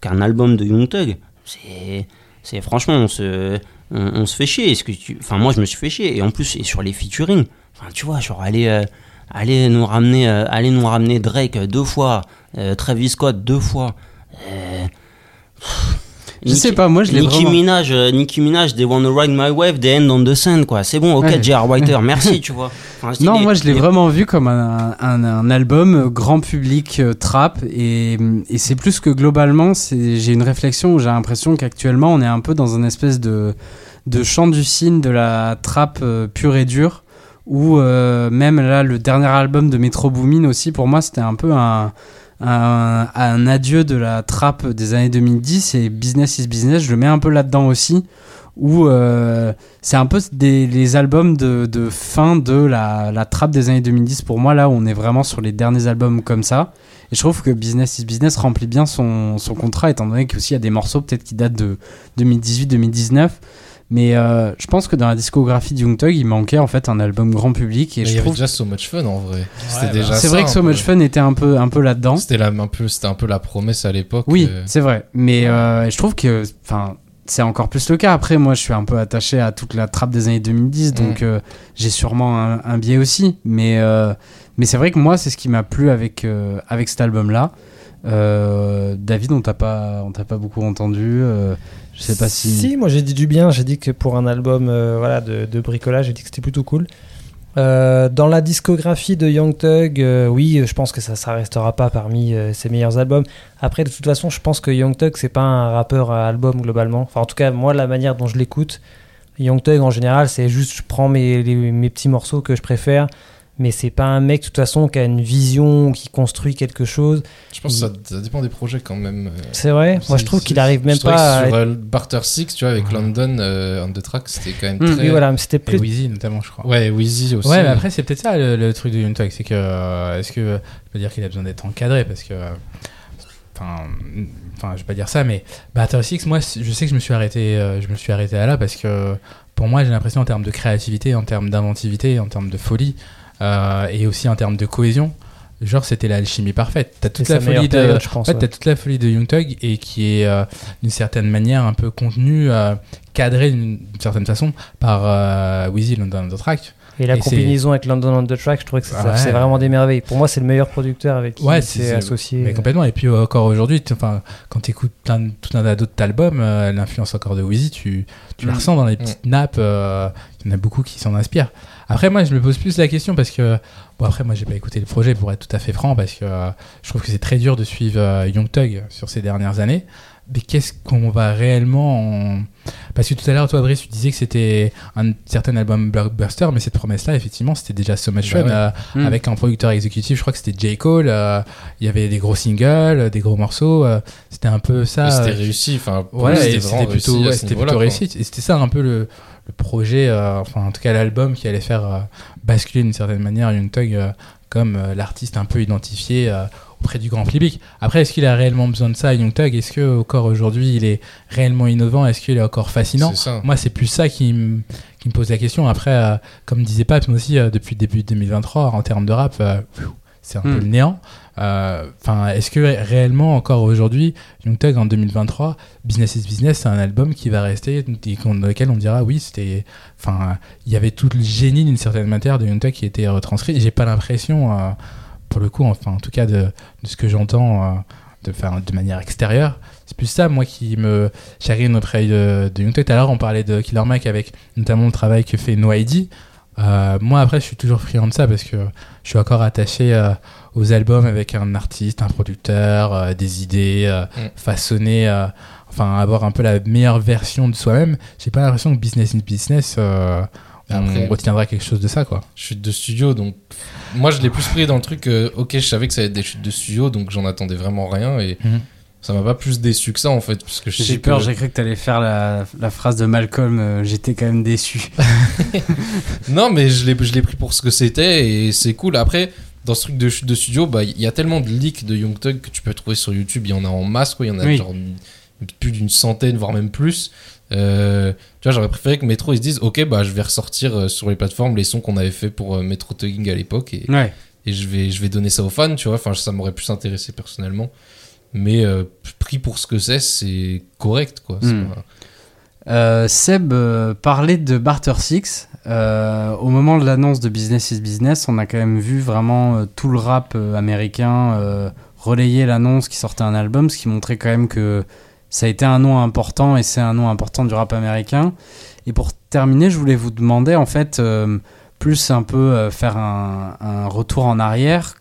qu'un album de Young Thug, c'est, franchement, on se, on se fait chier. Est-ce que tu, enfin, moi, je me suis fait chier. Et en plus, et sur les featuring, enfin, tu vois, genre, aller, euh, aller nous ramener, euh, aller nous ramener Drake deux fois, euh, Travis Scott deux fois. euh, Je sais pas, moi je l'ai Nicki vraiment. Minaj, euh, Nicki Minaj, They Wanna Ride My Wave, They End on the Sand, quoi. C'est bon, ok, Ouais. J.R. Whiter, merci, <laughs> tu vois. Enfin, Non, moi je l'ai vraiment vu comme un, un, un album euh, grand public euh, trap et, et c'est plus que globalement, j'ai une réflexion où j'ai l'impression qu'actuellement on est un peu dans une espèce de, de chant du cygne de la trap euh, pure et dure où même là le dernier album de Metro Boomin aussi pour moi c'était un peu un, un, un adieu de la trap des années 2010 et Business is Business, je le mets un peu là-dedans aussi où euh, c'est un peu des, les albums de, de fin de la, la trappe des années 2010 pour moi là où on est vraiment sur les derniers albums comme ça. Et je trouve que Business is Business remplit bien son, son contrat étant donné qu'il y a des morceaux peut-être qui datent de 2018-2019 mais euh, je pense que dans la discographie de Young Thug il manquait en fait un album grand public et Mais il je y avait trouve déjà So Much Fun en vrai. C'était bah, déjà c'est vrai que So peu. Much Fun était un peu, un peu là-dedans C'était la, un peu, c'était un peu la promesse à l'époque. oui, euh, c'est vrai. Mais euh, je trouve que, enfin, c'est encore plus le cas. Après, moi, je suis un peu attaché à toute la trappe des années 2010, donc Mm. euh, j'ai sûrement un, un biais aussi. Mais, euh, mais c'est vrai que moi, c'est ce qui m'a plu avec, euh, avec cet album-là. Euh, David, on t'a pas, on t'a pas beaucoup entendu. euh, je sais pas si. Si, moi j'ai dit du bien. J'ai dit que pour un album euh, voilà, de, bricolage, j'ai dit que c'était plutôt cool. Euh, dans la discographie de Young Thug, euh, oui, je pense que ça, ça restera pas parmi ses meilleurs albums. Après, de toute façon, je pense que Young Thug, c'est pas un rappeur à album globalement. Enfin, en tout cas, moi, la manière dont je l'écoute, Young Thug en général, c'est juste je prends mes, mes petits morceaux que je préfère. Mais c'est pas un mec, de toute façon, qui a une vision, qui construit quelque chose. Je pense que ça, ça dépend des projets quand même. euh. C'est vrai Moi, je trouve qu'il arrive même je pas que à. Sur Barter Six, tu vois, avec London euh, on the track, c'était quand même Mm. très. Oui, voilà, mais c'était Et plus. Wheezy notamment, je crois. Ouais, Wheezy aussi. Ouais, mais après, c'est peut-être ça le, le truc de Young Thug, c'est que. euh, Est-ce que. Je peux dire qu'il a besoin d'être encadré parce que. Enfin, enfin, je vais pas dire ça, mais Batter Six, moi, je sais que je me suis arrêté, euh, je me suis arrêté à là parce que pour moi, j'ai l'impression en termes de créativité, en termes d'inventivité, en termes de folie, et aussi en termes de cohésion, genre c'était l'alchimie parfaite. T'as toute la folie de, je pense, ouais. toute la folie de Young Thug et qui est euh, d'une certaine manière un peu contenue, euh, cadrée d'une certaine façon par euh, Wheezy London on the Track. Et la Et combinaison avec London on the Track, je trouvais que c'est Ouais. vraiment des merveilles. Pour moi, c'est le meilleur producteur avec qui Ouais, c'est- associé. Mais complètement. Et puis euh, encore aujourd'hui, enfin, quand tu écoutes plein de- tout un tas d'autres albums, euh, l'influence encore de Wheezy, tu, tu la Mm. ressens dans les petites nappes. euh, Il y en a beaucoup qui s'en inspirent. Après, moi, je me pose plus la question parce que, bon, après, moi, j'ai pas écouté le projet pour être tout à fait franc parce que euh, je trouve que c'est très dur de suivre euh, Young Thug sur ces dernières années. Mais qu'est-ce qu'on va réellement. en- Parce que tout à l'heure, toi, Brice, tu disais que c'était un certain album blockbuster, mais cette promesse-là, effectivement, c'était déjà So Much Bah Fun ouais. euh, Mm. avec un producteur exécutif. Je crois que c'était J. Cole. Il y avait des gros singles, des gros morceaux. c'était un peu ça. C'était réussi. Enfin, Ouais, c'était plutôt, réussi. Et c'était ça un peu le, le projet, euh, enfin en tout cas l'album qui allait faire euh, basculer d'une certaine manière Young Thug euh, comme euh, l'artiste un peu identifié euh, auprès du grand public. Après, est-ce qu'il a réellement besoin de ça, Young Thug? Est-ce que encore aujourd'hui il est réellement innovant? Est-ce qu'il est encore fascinant? Moi, c'est plus ça qui me qui me pose la question. Après, euh, comme disait Paps, moi aussi, euh, depuis le début de 2023, en termes de rap, euh, pfiou, c'est un Hmm. peu le néant. Euh, Enfin, est-ce que ré- réellement encore aujourd'hui, Young Thug en 2023, Business is Business, c'est un album qui va rester dans lequel on dira oui, c'était, enfin, il y avait tout le génie d'une certaine matière de Young qui était retranscrit. Et J'ai pas l'impression, euh, pour le coup, enfin, en tout cas de, ce que j'entends euh, de, manière extérieure, c'est plus ça, moi, qui me chagrine auprès de, de. Tout à l'heure, on parlait de Killer Mike avec notamment le travail que fait No moi, après, je suis toujours friand de ça parce que je suis encore attaché euh, aux albums avec un artiste, un producteur, euh, des idées, euh, Mm. façonner, euh, enfin, avoir un peu la meilleure version de soi-même. J'ai pas l'impression que Business in Business, euh, Après- on retiendra quelque chose de ça, quoi. chute de studio donc moi je l'ai plus pris dans le truc euh, ok je savais que ça allait être des chutes de studio donc j'en attendais vraiment rien et Mhm. ça m'a pas plus déçu que ça en fait parce que J'ai peur, que j'ai cru que t'allais faire la, la phrase de Malcolm, euh, j'étais quand même déçu. <laughs> non mais je l'ai je l'ai pris pour ce que c'était et c'est cool après dans ce truc de de studio bah il y a tellement de leaks de Young Thug que tu peux trouver sur YouTube il y en a en masse quoi il y en a Oui. genre plus d'une centaine voire même plus Euh, tu vois j'aurais préféré que Metro ils se disent ok bah je vais ressortir euh, sur les plateformes les sons qu'on avait fait pour euh, Metro Tugging à l'époque et Ouais. et je vais je vais donner ça aux fans tu vois enfin ça m'aurait plus intéressé personnellement mais euh, pris pour ce que c'est c'est correct quoi Hmm. pas- Euh, Seb parlait de Barter Six. Euh, au moment de l'annonce de Business is Business, on a quand même vu vraiment euh, tout le rap euh, américain relayer l'annonce qui sortait un album, ce qui montrait quand même que ça a été un nom important et c'est un nom important du rap américain. Et pour terminer, je voulais vous demander en fait plus un peu faire un retour en arrière.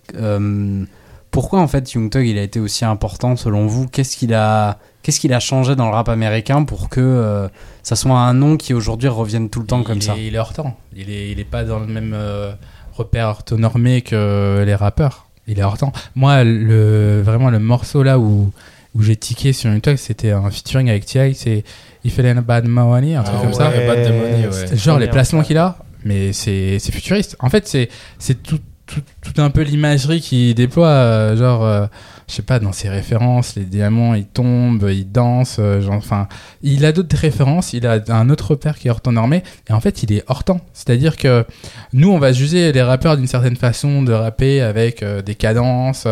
Pourquoi en fait Young Thug il a été aussi important selon vous? Qu'est-ce qu'il a Qu'est-ce qu'il a changé dans le rap américain pour que euh, ça soit un nom qui aujourd'hui revienne tout le temps il, comme est, ça? il est hors temps. Il est, il est pas dans le même euh, repère orthonormé que les rappeurs. Il est hors temps. Moi, le, vraiment, le morceau là où, où j'ai tiqué sur une talk, c'était un featuring avec T.I. C'est If It Ain't Bad Money, un truc Ah comme ça. ouais, Bad Money, ouais. c'était Genre les placements qu'il a, mais c'est c'est futuriste. En fait, c'est c'est tout, tout, un peu l'imagerie qu'il déploie, euh, genre, euh, je sais pas, dans ses références, les diamants, ils tombent, ils dansent, euh, enfin, il a d'autres références, il a un autre repère qui est temps normé, et en fait, il est temps. C'est-à-dire que nous, on va juger les rappeurs d'une certaine façon de rapper avec des cadences,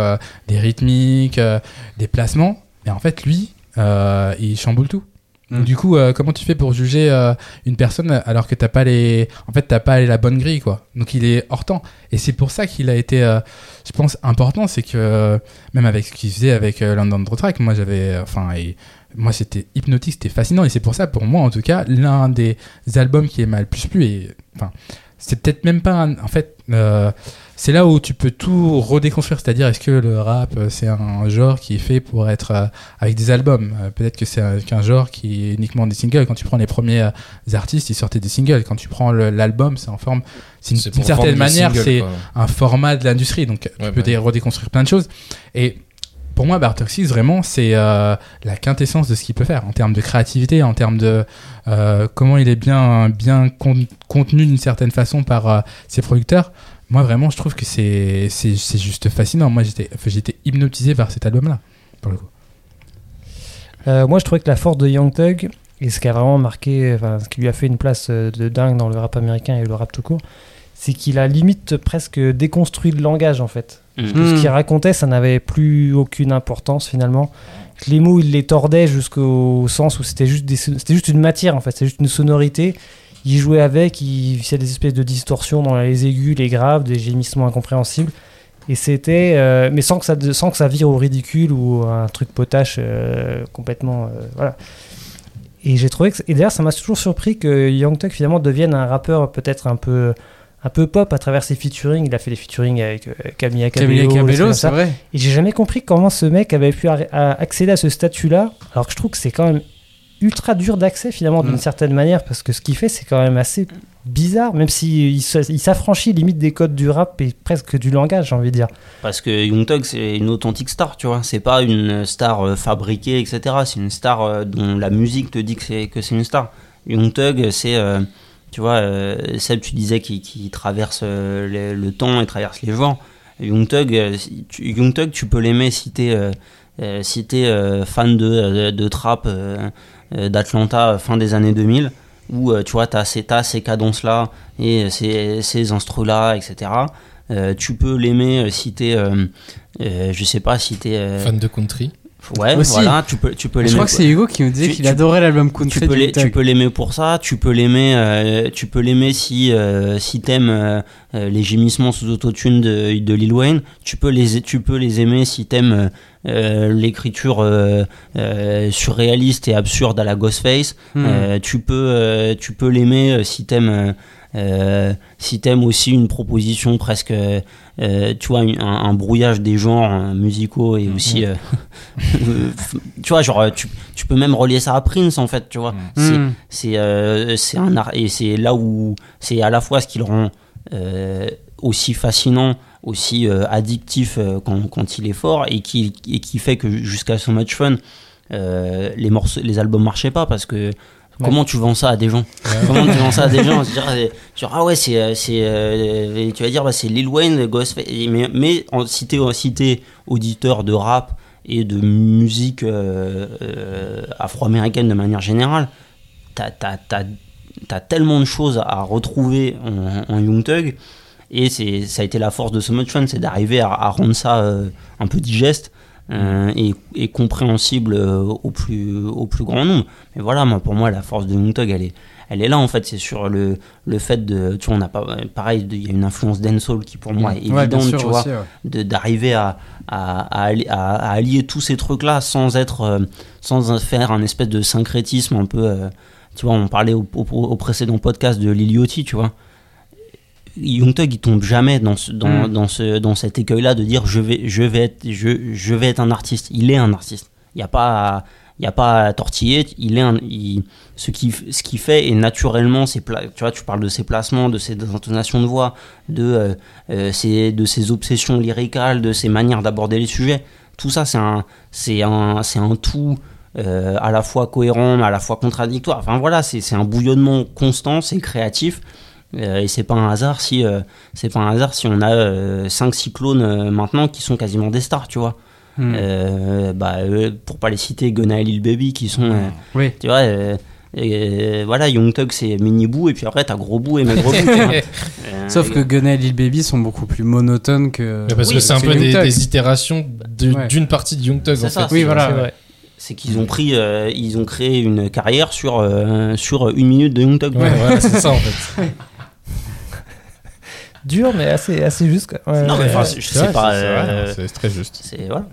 des rythmiques, des placements, et en fait, lui, il chamboule tout. Du coup, euh, comment tu fais pour juger euh, une personne alors que t'as pas les, en fait, t'as pas la bonne grille, quoi. Donc il est hors temps. Et c'est pour ça qu'il a été, euh, je pense, important, c'est que même avec ce qu'il faisait avec London Track, moi j'avais, enfin, moi c'était hypnotique, c'était fascinant. Et c'est pour ça, pour moi en tout cas, l'un des albums qui m'a le plus plu. Et enfin, c'est peut-être même pas, un- en fait, c'est là où tu peux tout redéconstruire. C'est-à-dire, est-ce que le rap euh, c'est un genre qui est fait pour être euh, avec des albums? Euh, Peut-être que c'est un, qu'un genre qui est uniquement des singles. Quand tu prends les premiers artistes, ils sortaient des singles. Quand tu prends le- l'album, c'est en forme, c'est une- C'est d'une certaine manière, single, c'est quoi. un format de l'industrie. Donc, tu peux dé- redéconstruire plein de choses. Et pour moi, Bartok Six, vraiment, c'est euh, la quintessence de ce qu'il peut faire en termes de créativité, en termes de euh, comment il est bien, bien con- contenu d'une certaine façon par euh, ses producteurs. Moi, vraiment, je trouve que c'est c'est c'est juste fascinant. Moi, j'étais j'étais hypnotisé par cet album-là, pour le coup. Euh, moi, je trouvais que la force de Young Thug, et ce qui a vraiment marqué, enfin, ce qui lui a fait une place euh, de dingue dans le rap américain et le rap tout court, c'est qu'il a limite presque déconstruit le langage, en fait. Mm. Ce qu'il racontait, ça n'avait plus aucune importance, finalement. Les mots, il les tordait jusqu'au sens où c'était juste, des- c'était juste une matière, en fait. C'est juste une sonorité. Il jouait avec, il faisait des espèces de distorsions dans les aigus, les graves, des gémissements incompréhensibles. Et c'était, euh, mais sans que ça, sans que ça vire au ridicule ou un truc potache euh, complètement, euh, voilà. Et j'ai trouvé que, et d'ailleurs, ça m'a toujours surpris que Young Thug finalement devienne un rappeur peut-être un peu, un peu pop à travers ses featuring. Il a fait des featuring avec Camilla Cabello, c'est vrai. Et j'ai jamais compris comment ce mec avait pu accéder à ce statut-là, alors que je trouve que c'est quand même ultra dur d'accès finalement d'une Mm. certaine manière, parce que ce qu'il fait c'est quand même assez bizarre, même s'il s- il s'affranchit limite des codes du rap et presque du langage, j'ai envie de dire. Parce que Young Thug, c'est une authentique star, tu vois. C'est pas une star euh, fabriquée, etc. C'est une star euh, dont la musique te dit que c'est, que c'est une star. Young Thug, c'est. euh, tu vois, euh, Seb, tu disais qu'il, qu'il traverse le, temps et traverse les genres. Young Thug, si tu, Young Thug, tu peux l'aimer si t'es, euh, si t'es fan de, de, de trap d'Atlanta euh, fin des années 2000, où euh, tu vois, t'as ces, t'as ces cadences-là et ces, ces instrus-là, etc. Euh, tu peux l'aimer euh, si t'es, euh, euh, je sais pas, si t'es. euh, Fan de country. Ouais, Aussi. voilà, tu peux, tu peux Je l'aimer. crois que c'est Hugo qui me disait qu'il adorait l'album Country tu peux, tu peux l'aimer pour ça, tu peux l'aimer, euh, tu peux l'aimer si euh, si t'aimes euh, les gémissements sous autotune de, de Lil Wayne, tu peux les tu peux les aimer si t'aimes l'écriture surréaliste et absurde à la Ghostface, Hmm. tu peux tu peux l'aimer si t'aimes euh, si t'aimes aussi une proposition presque euh, tu vois un, un brouillage des genres euh, musicaux et aussi euh, euh, <laughs> tu vois genre tu, tu peux même relier ça à Prince en fait tu vois. C'est Hmm. c'est euh, c'est un art et c'est là où c'est à la fois ce qui le rend euh, aussi fascinant aussi euh, addictif euh, quand, quand il est fort et qui et qui fait que jusqu'à So Much Fun euh, les morceaux les albums marchaient pas parce que comment tu vends ça à des gens <laughs> comment tu vends ça à des gens dire, euh, genre ah ouais c'est euh, c'est euh, tu vas dire bah, c'est Lil Wayne Ghostface mais mais en, si t'es si t'es auditeur de rap et de musique euh, euh, afro-américaine de manière générale t'as t'as- t'as- t'as tellement de choses à retrouver en, en Young Thug et c'est ça a été la force de So Much Fun c'est d'arriver à, à rendre ça euh, un peu digeste euh, et, et compréhensible euh, au plus au plus grand nombre mais voilà moi pour moi la force de Thug elle est elle est là en fait c'est sur le le fait de tu vois on n'a pas pareil il y a une influence dancehall qui pour moi est Ouais, évidente sûr tu vois ouais. d'arriver à, à, à à- allier tous ces trucs-là sans être, euh, sans faire un espèce de syncrétisme un peu. tu vois, on parlait au, au- au précédent podcast de Liliotti, tu vois. Young Thug, il tombe jamais dans, ce, dans, Mm. dans, ce, dans cet écueil-là de dire je vais, je, vais être, je, je vais être un artiste. Il est un artiste. Il n'y a pas. à- il y a pas à tortiller, il est un, il- ce qui ce qui fait est naturellement ses pla- tu vois tu parles de ses placements, de ses intonations de voix, de euh, euh, ses, de ses obsessions lyricales, de ses manières d'aborder les sujets. Tout ça c'est un c'est un c'est un tout euh, à la fois cohérent mais à la fois contradictoire. Enfin voilà, c'est c'est un bouillonnement constant, c'est créatif. Euh, et c'est pas un hasard si euh, c'est pas un hasard si on a euh, cinq cyclones euh, maintenant qui sont quasiment des stars, tu vois. Hmm. Euh, bah, euh, pour pas les citer, Gunna et Lil Baby qui sont, euh, Oui. tu vois, euh, et, euh, voilà, Young Thug c'est mini Boo et puis après t'as gros Boo et maigre Boo. tu vois. <laughs> Euh, Sauf que Gunna et Lil Baby sont beaucoup plus monotones que. Mais parce Oui, que c'est un peu Young des, itérations de- Ouais. d'une partie de Young Thug C'est en ça, fait. Oui, voilà. C'est qu'ils ont pris, euh, ils ont créé une carrière sur euh, sur une minute de Young Thug. Ouais, voilà, c'est ça en fait. <laughs> Dur, mais assez, assez juste. quoi. Ouais, Non, mais enfin, je sais pas. vrai, euh, c'est très juste. c'est voilà.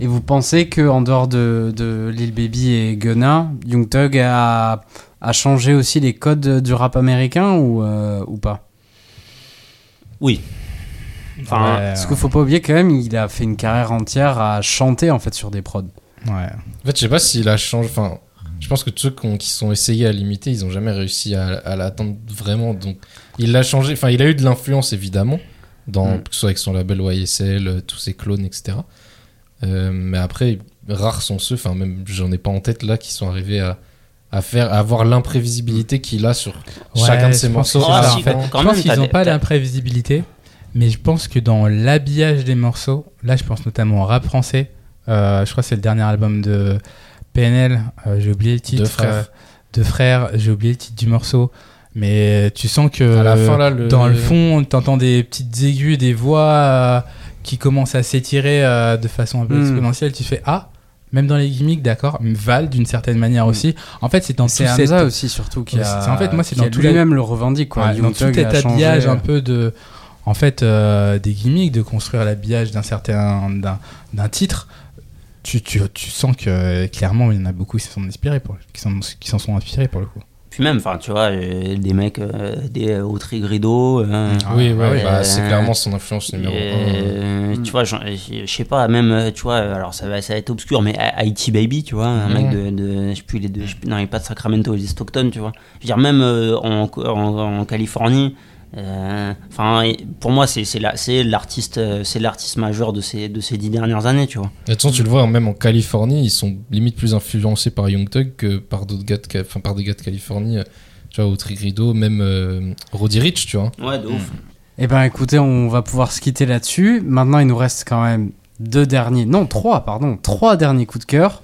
Et vous pensez que en dehors de, de Lil Baby et Gunna, Young Thug a, a changé aussi les codes du rap américain ou, euh, ou pas? Oui. Enfin, Ouais, Parce qu'il faut pas oublier quand même, il a fait une carrière entière à chanter en fait sur des prods. ouais. En fait, je sais pas s'il a changé. Enfin, je pense que tous ceux qui, ont- qui sont essayés à l'imiter, ils ont jamais réussi à, à l'atteindre vraiment. Donc, il l'a changé. Enfin, il a eu de l'influence évidemment, dans, Mm. que ce soit avec son label YSL, euh, tous ses clones, etc. Euh, mais après, rares sont ceux. Enfin, même j'en ai pas en tête là qui sont arrivés à, à faire, à avoir l'imprévisibilité qu'il a sur Ouais, chacun de ses morceaux. Ah, si, en fait. je pense qu'ils n'ont pas l'imprévisibilité, mais je pense que dans l'habillage des morceaux, là je pense notamment au rap français, euh, je crois que c'est le dernier album de PNL, euh, j'ai oublié le titre. Deux frères. euh, Deux frères, j'ai oublié le titre du morceau, mais tu sens que À la fin, là, le- dans le fond, t'entends des petites aigus, des voix euh, qui commencent à s'étirer euh, de façon un peu Mm. exponentielle. Tu fais ah, même dans les gimmicks, d'accord, Val d'une certaine manière aussi. En fait, c'est dans C'est tout aussi surtout qui a, en fait, moi, c'est dans tout lui-même le revendique quoi. Ouais, dans tout cet changé, habillage euh, un peu de en fait euh, des gimmicks de construire l'habillage d'un certain d'un, d'un titre tu, tu, tu sens que clairement il y en a beaucoup qui s'en sont inspirés pour qui s'en, qui s'en sont inspirés pour le coup Puis même, enfin, tu vois, euh, des mecs, euh, des euh, Autrigrido. euh, oui, ouais, ouais, bah, c'est clairement son influence numéro et, un. euh, Tu vois, j'en- je sais pas, même, tu vois, alors ça va, ça va être obscur, mais IT Baby, tu vois, un mec de, de, je sais plus, les deux, je non, il est pas de Sacramento, il est de Stockton, tu vois. Je veux dire, même euh, en, en, en Californie, enfin, et pour moi, c'est c'est la- c'est l'artiste, euh, l'artiste majeur de ces, de ces dix dernières années, tu vois. Et de toute façon, tu le vois, même en Californie, ils sont limite plus influencés par Young Thug que par d'autres gars, de, enfin, par des gars de Californie. euh, Tu vois, au Trigrido, même euh, Roddy Rich, tu vois. Ouais, de ouf. Eh ben écoutez, on va pouvoir se quitter là-dessus. Maintenant, il nous reste quand même deux derniers, non trois, pardon, trois derniers coups de cœur.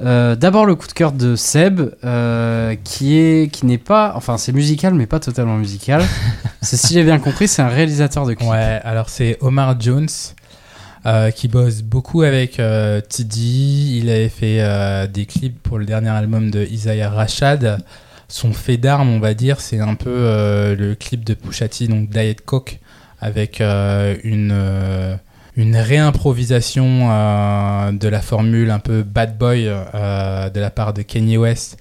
Euh, D'abord le coup de cœur de Seb, euh, qui est, qui n'est pas, enfin c'est musical mais pas totalement musical. <laughs> c'est si j'ai bien compris, c'est un réalisateur de clips. Ouais, alors c'est Omar Jones euh, qui bosse beaucoup avec TD. Il avait fait des clips pour le dernier album de Isaiah Rashad. Son fait d'arme, on va dire, c'est un peu le clip de Pusha T, donc Diet Coke, avec une, une réimprovisation euh, de la formule un peu bad boy euh, de la part de Kanye West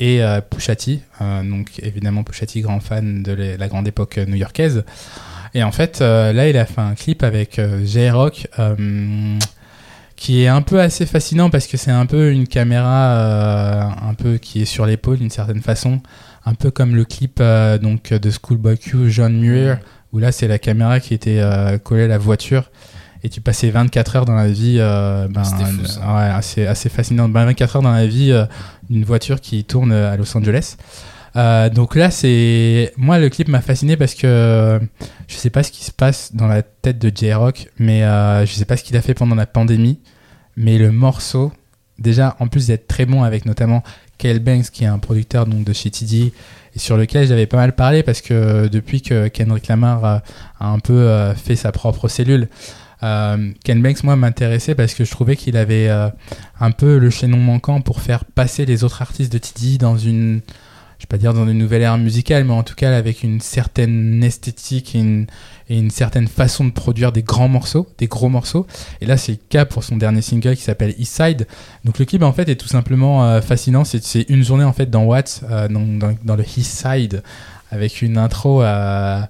et euh, Pusha T. Euh, donc évidemment Pusha T, grand fan de la la grande époque new-yorkaise. Et en fait, là, il a fait un clip avec J-Rock qui est un peu assez fascinant parce que c'est un peu une caméra un peu qui est sur l'épaule d'une certaine façon, un peu comme le clip donc de Schoolboy Q, John Muir, où là c'est la caméra qui était collée à la voiture et tu passais 24 heures dans la vie, euh, ben, fou, euh, ça. ouais, assez, assez fascinant, Ben, 24 heures dans la vie euh, d'une voiture qui tourne à Los Angeles. Euh, donc là, c'est moi le clip m'a fasciné parce que je sais pas ce qui se passe dans la tête de J-Rock, mais je sais pas ce qu'il a fait pendant la pandémie, mais le morceau, déjà en plus d'être très bon avec notamment Kyle Banks qui est un producteur donc de chez TD et sur lequel j'avais pas mal parlé parce que depuis que Kendrick Lamar a, un peu fait sa propre cellule, euh, Ken Banks moi m'intéressait parce que je trouvais qu'il avait euh, un peu le chaînon manquant pour faire passer les autres artistes de TD dans une je vais pas dire dans une nouvelle ère musicale, mais en tout cas avec une certaine esthétique et une, certaine façon de produire des grands morceaux, des gros morceaux. Et là, c'est le cas pour son dernier single qui s'appelle East Side. Donc le clip en fait est tout simplement euh, fascinant. C'est une journée en fait dans Watts, dans le East Side, avec une intro à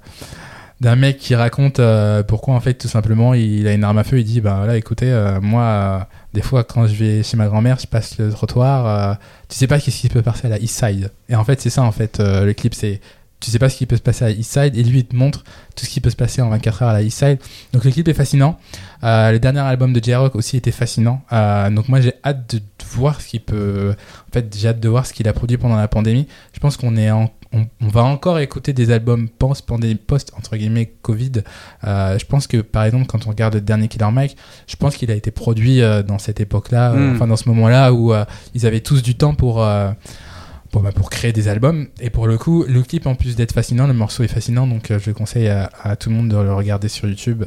d'un mec qui raconte euh, pourquoi en fait tout simplement il a une arme à feu il dit bah voilà écoutez euh, moi euh, des fois quand je vais chez ma grand-mère je passe le trottoir tu sais pas qu'est-ce qui peut passer à la East Side. Et en fait c'est ça en fait le clip c'est tu sais pas ce qui peut se passer à la East Side et lui il te montre tout ce qui peut se passer en 24 heures à la East Side. Donc le clip est fascinant. Le dernier album de J-Rock aussi était fascinant. Donc moi j'ai hâte de voir ce qu'il peut en fait j'ai hâte de voir ce qu'il a produit pendant la pandémie. Je pense qu'on est en on, on va encore écouter des albums post post entre guillemets Covid. Euh, je pense que par exemple quand on regarde le dernier Killer Mike, je pense qu'il a été produit euh, dans cette époque-là, euh, Mm. enfin dans ce moment-là où ils avaient tous du temps pour pour, bah, pour créer des albums. Et pour le coup, le clip en plus d'être fascinant, le morceau est fascinant, donc je conseille à, à tout le monde de le regarder sur YouTube.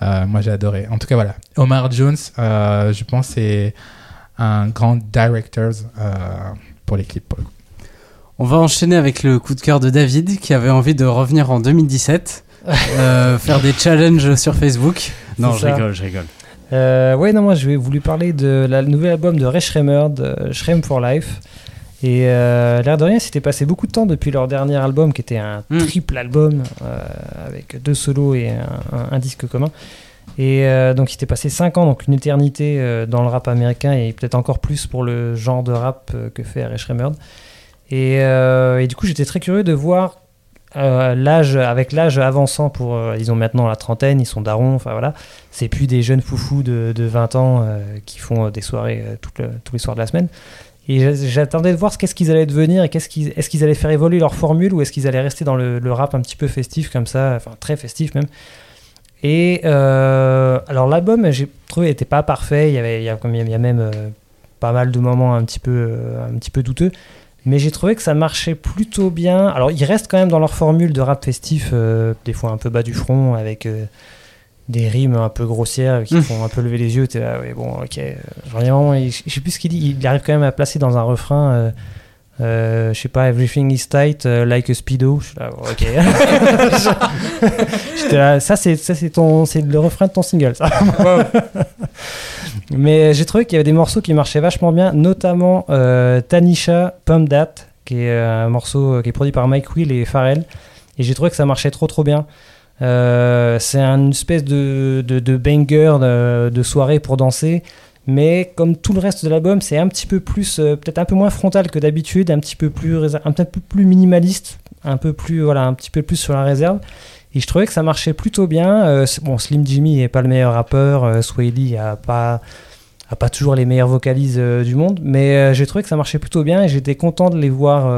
Moi j'ai adoré. En tout cas voilà, Omar Jones, je pense c'est un grand director pour les clips. Pour le coup. On va enchaîner avec le coup de cœur de David qui avait envie de revenir en 2017, <laughs> euh, faire des challenges sur Facebook. Non, je rigole, je rigole. Euh, ouais, non, moi je vais voulu parler de la nouvel album de Ray Schremer, de Shrem for Life. Et euh, l'air de rien, c'était passé beaucoup de temps depuis leur dernier album, qui était un Mm. triple album euh, avec deux solos et un, un- un disque commun. Et euh, donc, il s'était passé 5 ans, donc une éternité euh, dans le rap américain et peut-être encore plus pour le genre de rap euh, que fait Ray Schremer. Et, euh, et du coup, j'étais très curieux de voir euh, l'âge, avec l'âge avançant pour. euh, ils ont maintenant la trentaine, ils sont darons, enfin voilà. C'est plus des jeunes foufous de, de 20 ans euh, qui font des soirées le- tous les soirs de la semaine. Et j'a- j'attendais de voir ce qu'est-ce qu'ils allaient devenir et qu'est-ce qu'ils, est-ce qu'ils allaient faire évoluer leur formule ou est-ce qu'ils allaient rester dans le, rap un petit peu festif comme ça, enfin très festif même. Et alors l'album, j'ai trouvé était pas parfait. Il y avait, a, il y a même pas mal de moments un petit peu, un petit peu douteux. Mais j'ai trouvé que ça marchait plutôt bien. Alors, ils restent quand même dans leur formule de rap festif, euh, des fois un peu bas du front, avec euh, des rimes un peu grossières qui Mm. font un peu lever les yeux. T'es là, ouais, bon, ok. Vraiment, il- je sais plus ce qu'il dit. Il arrive quand même à placer dans un refrain, euh, euh, je sais pas, Everything is tight, like a speedo. Je suis là, bon, ok. <laughs> <laughs> J'étais là, ça, c'est, ça, c'est, ton, c'est le refrain de ton single, ça. <laughs> Mais j'ai trouvé qu'il y avait des morceaux qui marchaient vachement bien, notamment euh, Tanisha Pump That, qui est un morceau euh, qui est produit par Mike Will et Pharrell. Et j'ai trouvé que ça marchait trop trop bien. Euh, c'est une espèce de, de, banger de, soirée pour danser. Mais comme tout le reste de l'album, c'est un petit peu plus, euh, peut-être un peu moins frontal que d'habitude, un petit peu plus, un peu plus minimaliste, un peu plus, voilà, un petit peu plus sur la réserve. Et je trouvais que ça marchait plutôt bien. Euh, bon, Slim Jimmy est pas le meilleur rappeur, euh, Sway Lee a pas, a pas toujours les meilleures vocalises euh, du monde, mais euh, j'ai trouvé que ça marchait plutôt bien et j'étais content de les voir,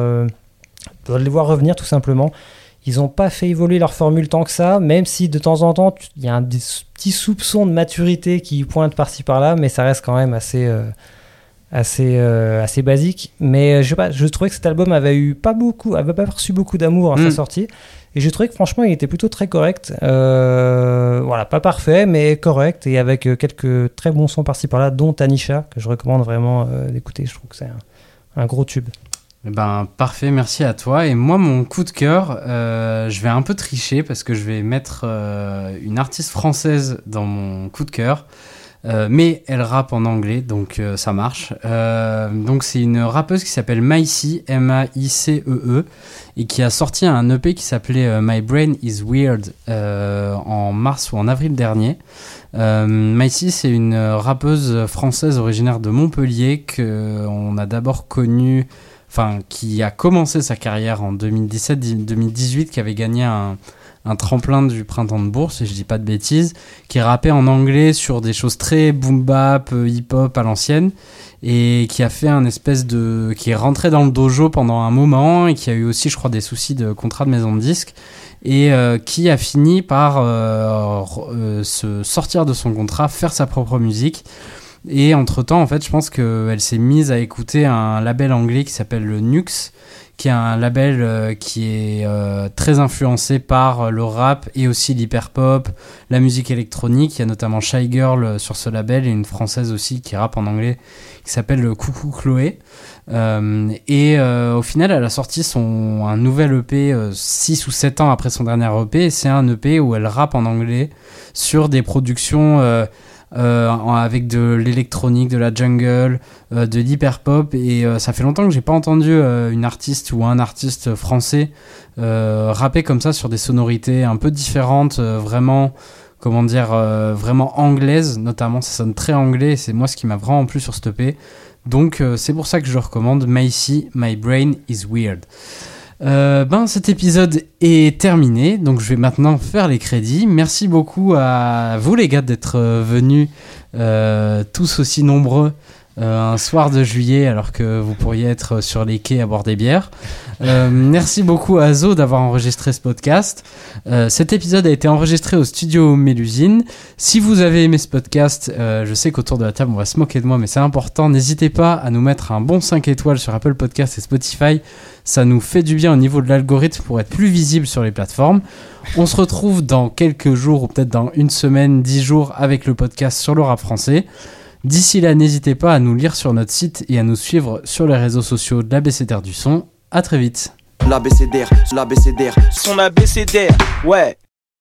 de les voir revenir tout simplement. Ils n'ont pas fait évoluer leur formule tant que ça, même si de temps en temps il y a un des petits soupçons de maturité qui pointent par-ci par-là, mais ça reste quand même assez, assez, euh, assez basique. Mais je sais pas, je trouvais que cet album avait eu pas beaucoup, avait pas reçu beaucoup d'amour à sa sortie, et j'ai trouvé que franchement il était plutôt très correct. Euh, voilà, pas parfait, mais correct et avec euh, quelques très bons sons par-ci par-là, dont Tanisha que je recommande vraiment euh, d'écouter. Je trouve que c'est un, gros tube. Eh Ben parfait, merci à toi. Et moi, mon coup de cœur, je vais un peu tricher parce que je vais mettre une artiste française dans mon coup de cœur. Euh, mais elle rappe en anglais, donc euh, ça marche. Euh, donc c'est une rappeuse qui s'appelle Maïci, M-A-I-C-E-E, E, et qui a sorti un EP qui s'appelait My Brain is Weird en mars ou en avril dernier. Maïci, c'est une rappeuse française originaire de Montpellier que on a d'abord connue enfin qui a commencé sa carrière en 2017-2018, qui avait gagné un, un tremplin du printemps de bourse, si je dis pas de bêtises, qui rappait en anglais sur des choses très boom bap, euh, hip hop à l'ancienne, et qui a fait un espèce de, qui est rentré dans le dojo pendant un moment et qui a eu aussi, je crois, des soucis de contrat de maison de disque et euh, qui a fini par euh, se sortir de son contrat, faire sa propre musique. Et entre temps, en fait, je pense qu'elle s'est mise à écouter un label anglais qui s'appelle le Nux, qui est un label euh, qui est euh, très influencé par le rap et aussi l'hyperpop, la musique électronique. Il y a notamment Shy Girl euh, sur ce label et une française aussi qui rappe en anglais qui s'appelle Coucou Chloé. Euh, et euh, au final, elle a sorti son, un nouvel EP 6 ou 7 ans après son dernier EP. C'est un EP où elle rappe en anglais sur des productions euh, avec de l'électronique, de la jungle, euh, de l'hyperpop. Et euh, ça fait longtemps que j'ai pas entendu une artiste ou un artiste français rapper comme ça sur des sonorités un peu différentes, vraiment comment dire, vraiment anglaise, notamment, ça sonne très anglais, c'est moi ce qui m'a vraiment plu sur ce EP. Donc c'est pour ça que je recommande, Macy, My Brain is Weird. Euh, ben cet épisode est terminé, donc je vais maintenant faire les crédits. Merci beaucoup à vous les gars d'être euh, venus euh, tous aussi nombreux euh, un soir de juillet alors que vous pourriez être sur les quais à boire des bières. Euh, merci beaucoup à Zo d'avoir enregistré ce podcast. Euh, cet épisode a été enregistré au studio Mélusine. Si vous avez aimé ce podcast, je sais qu'autour de la table on va se moquer de moi, mais c'est important. N'hésitez pas à nous mettre un bon 5 étoiles sur Apple Podcast et Spotify. Ça nous fait du bien au niveau de l'algorithme pour être plus visible sur les plateformes. On se retrouve dans quelques jours ou peut-être dans une semaine, dix jours avec le podcast sur le rap français. D'ici là, n'hésitez pas à nous lire sur notre site et à nous suivre sur les réseaux sociaux de l'ABCDR du son. À très vite. L'ABCDR, l'ABCDR, Son abécédaire, ouais.